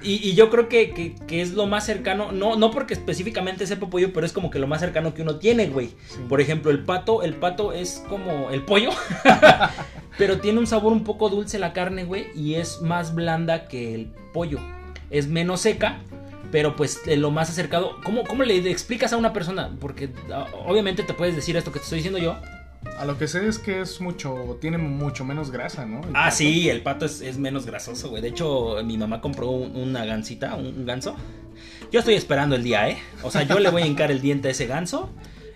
Speaker 2: Y, y yo creo que, que- que es lo más cercano, no, no porque específicamente sepa pollo, pero es como que lo más cercano que uno tiene, güey.
Speaker 1: Sí.
Speaker 2: Por ejemplo, el pato, el pato es como el pollo, pero tiene un sabor un poco dulce la carne, güey, y es más blanda que el pollo. Es menos seca, pero pues eh, lo más acercado. ¿Cómo, cómo le explicas a una persona? Porque ah, obviamente te puedes decir esto que te estoy diciendo yo.
Speaker 1: A lo que sé es que es mucho, tiene mucho menos grasa, ¿no? El
Speaker 2: Ah,
Speaker 1: pato.
Speaker 2: sí, el pato es, es menos grasoso, güey. De hecho, mi mamá compró un- una gansita, un, un ganso. Yo estoy esperando el día, ¿eh? O sea, yo le voy a hincar el diente a ese ganso.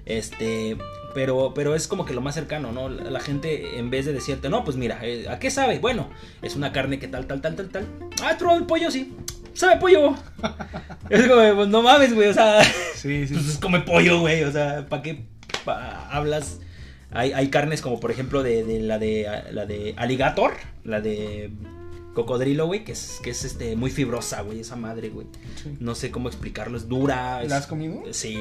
Speaker 2: Este, pero, pero es como que lo más cercano, ¿no? La, la gente, en vez de decirte, no, pues mira, eh, ¿a qué sabe? Bueno, es una carne que tal, tal, tal, tal, tal. Ah, ¿has probado el pollo? Sí. ¿Sabe pollo? es como, pues no mames, güey, o sea,
Speaker 1: Sí, sí,
Speaker 2: pues come pollo, güey, o sea, ¿para qué pa- hablas? Hay, hay carnes como por ejemplo de, de la de la de alligator, la de cocodrilo, güey, que es, que es este muy fibrosa, güey, esa madre, güey.
Speaker 1: Sí.
Speaker 2: No sé cómo explicarlo, es dura. es-
Speaker 1: ¿La has comido?
Speaker 2: Sí,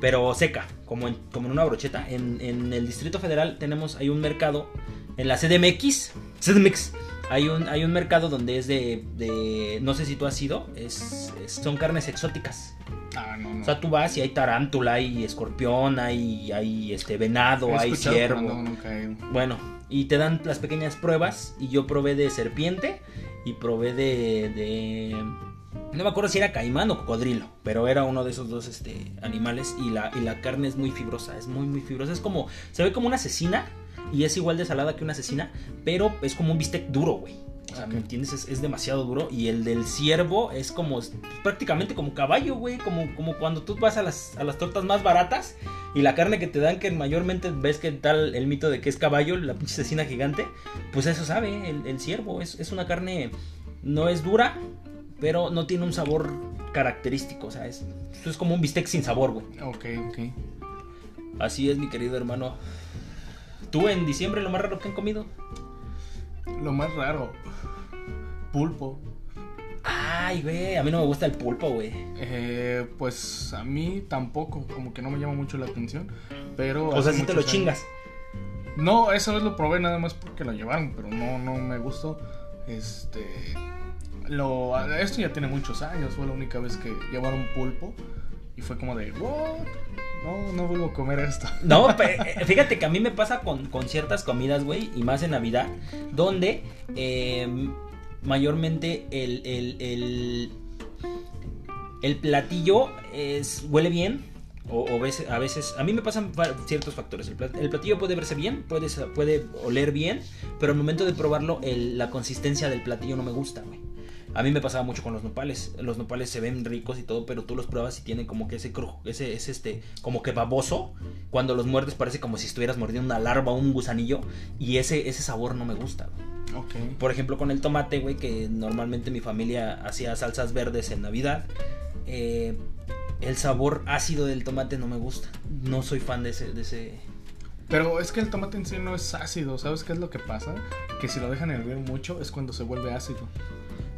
Speaker 2: pero seca, como en, como en una brocheta. En, en el Distrito Federal tenemos, hay un mercado, en la CDMX, CDMX, hay un, hay un mercado donde es de, de no sé si tú has ido, es, es- son carnes exóticas.
Speaker 1: Ah, no, no.
Speaker 2: O sea, tú vas y hay tarántula, hay escorpión, hay, hay este venado,
Speaker 1: He
Speaker 2: hay ciervo.
Speaker 1: No, nunca he ido.
Speaker 2: Bueno, y te dan las pequeñas pruebas y yo probé de serpiente y probé de, de no me acuerdo si era caimán o cocodrilo, pero era uno de esos dos este, animales y la, y la carne es muy fibrosa, es muy muy fibrosa, es como se ve como una asesina y es igual de salada que una asesina, pero es como un bistec duro, güey. O sea, ¿me entiendes? Es, es demasiado duro. Y el del ciervo es como prácticamente como caballo, güey. Como, como cuando tú vas a las, a las tortas más baratas y la carne que te dan, que mayormente ves que tal el mito de que es caballo, la pinche asesina gigante, pues eso sabe, el, el ciervo. Es, es una carne, no es dura, pero no tiene un sabor característico. O sea, es, es como un bistec sin sabor, güey.
Speaker 1: Ok, ok.
Speaker 2: Así es, mi querido hermano. ¿Tú en diciembre lo más raro que han comido?
Speaker 1: Lo más raro. Pulpo.
Speaker 2: Ay, güey, a mí no me gusta el pulpo, güey.
Speaker 1: Eh, pues a mí tampoco, como que no me llama mucho la atención. Pero.
Speaker 2: O sea, si te lo chingas.
Speaker 1: No, esa vez lo probé nada más porque lo llevaron, pero no, no me gustó. Este. Lo, esto ya tiene muchos años, fue la única vez que llevaron pulpo. Y fue como de, ¿what? No, no vuelvo a comer esto.
Speaker 2: No, eh, fíjate que a mí me pasa con, con ciertas comidas, güey, y más en Navidad, donde eh, mayormente el, el, el, el platillo huele bien. O, o veces- a veces, a mí me pasan ciertos factores. El, plat- el platillo puede verse bien, puede, puede oler bien, pero al momento de probarlo, el- la consistencia del platillo no me gusta, güey. A mí me pasaba mucho con los nopales. Los nopales se ven ricos y todo, pero tú los pruebas y tienen como que ese crujo, ese, ese este, como que baboso. Cuando los muerdes parece como si estuvieras mordiendo una larva o un gusanillo. Y ese, ese sabor no me gusta. güey.
Speaker 1: Ok.
Speaker 2: Por ejemplo, con el tomate, güey, que normalmente mi familia hacía salsas verdes en Navidad. eh, el sabor ácido del tomate no me gusta. No soy fan de ese, de ese.
Speaker 1: Pero es que el tomate en sí no es ácido, ¿sabes qué es lo que pasa? Que si lo dejan hervir mucho es cuando se vuelve ácido.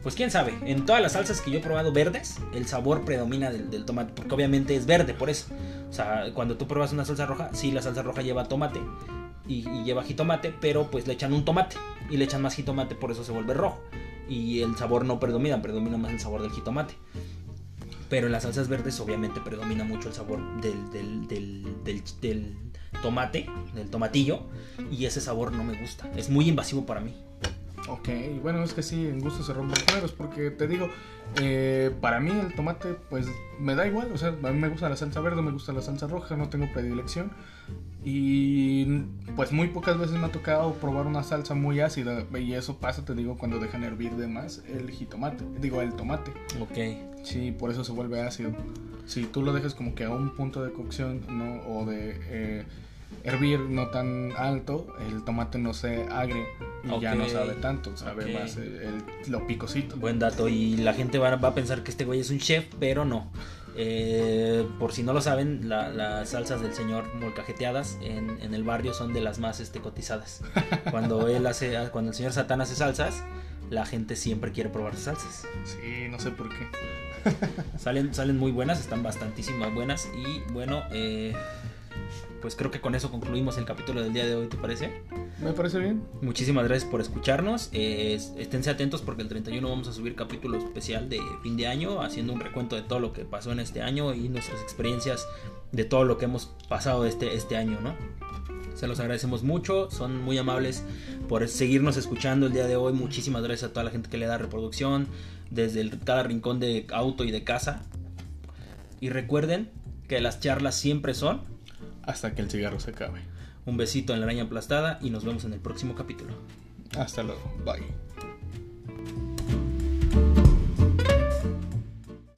Speaker 2: Pues quién sabe, en todas las salsas que yo he probado verdes, el sabor predomina del, tomate, porque obviamente es verde, por eso. O sea, cuando tú pruebas una salsa roja, sí, la salsa roja lleva tomate y, lleva jitomate, pero pues le echan un tomate y le echan más jitomate, por eso se vuelve rojo. Y el sabor no predomina, predomina más el sabor del jitomate. Pero en las salsas verdes obviamente predomina mucho el sabor del, del, del, del tomate, del tomatillo, y ese sabor no me gusta. Es muy invasivo para mí.
Speaker 1: Ok, bueno, es que sí, en gusto se rompen géneros, porque te digo, eh, para mí el tomate, pues me da igual, o sea, a mí me gusta la salsa verde, me gusta la salsa roja, no tengo predilección. Y pues muy pocas veces me ha tocado probar una salsa muy ácida, y eso pasa, te digo, cuando dejan hervir de más el jitomate, digo, el tomate.
Speaker 2: Ok.
Speaker 1: Sí, por eso se vuelve ácido. Si tú lo dejas como que a un punto de cocción, ¿no? O de eh, hervir no tan alto, el tomate no se agria Y ya no sabe tanto, sabe
Speaker 2: ok.
Speaker 1: más el, el- lo picosito.
Speaker 2: Buen dato. Y la gente va, va a pensar que este güey es un chef, pero no. Eh, por si no lo saben, la- las salsas del señor molcajeteadas en, en el barrio son de las más este, cotizadas. Cuando él hace, cuando el señor Satán hace salsas, la gente siempre quiere probar sus salsas.
Speaker 1: Sí, no sé por qué.
Speaker 2: Salen, salen muy buenas, están bastantísimas buenas. Y bueno, eh, pues creo que con eso concluimos el capítulo del día de hoy, ¿te parece?
Speaker 1: Me parece bien.
Speaker 2: Muchísimas gracias por escucharnos. Eh, es- esténse atentos porque el 31 vamos a subir capítulo especial de fin de año, haciendo un recuento de todo lo que pasó en este año y nuestras experiencias de todo lo que hemos pasado este, este año, ¿no? Se los agradecemos mucho, son muy amables por seguirnos escuchando el día de hoy. Muchísimas gracias a toda la gente que le da reproducción desde el- cada rincón de auto y de casa. Y recuerden que las charlas siempre son
Speaker 1: hasta que el cigarro se acabe.
Speaker 2: Un besito en la araña aplastada y nos vemos en el próximo capítulo.
Speaker 1: Hasta luego. Bye.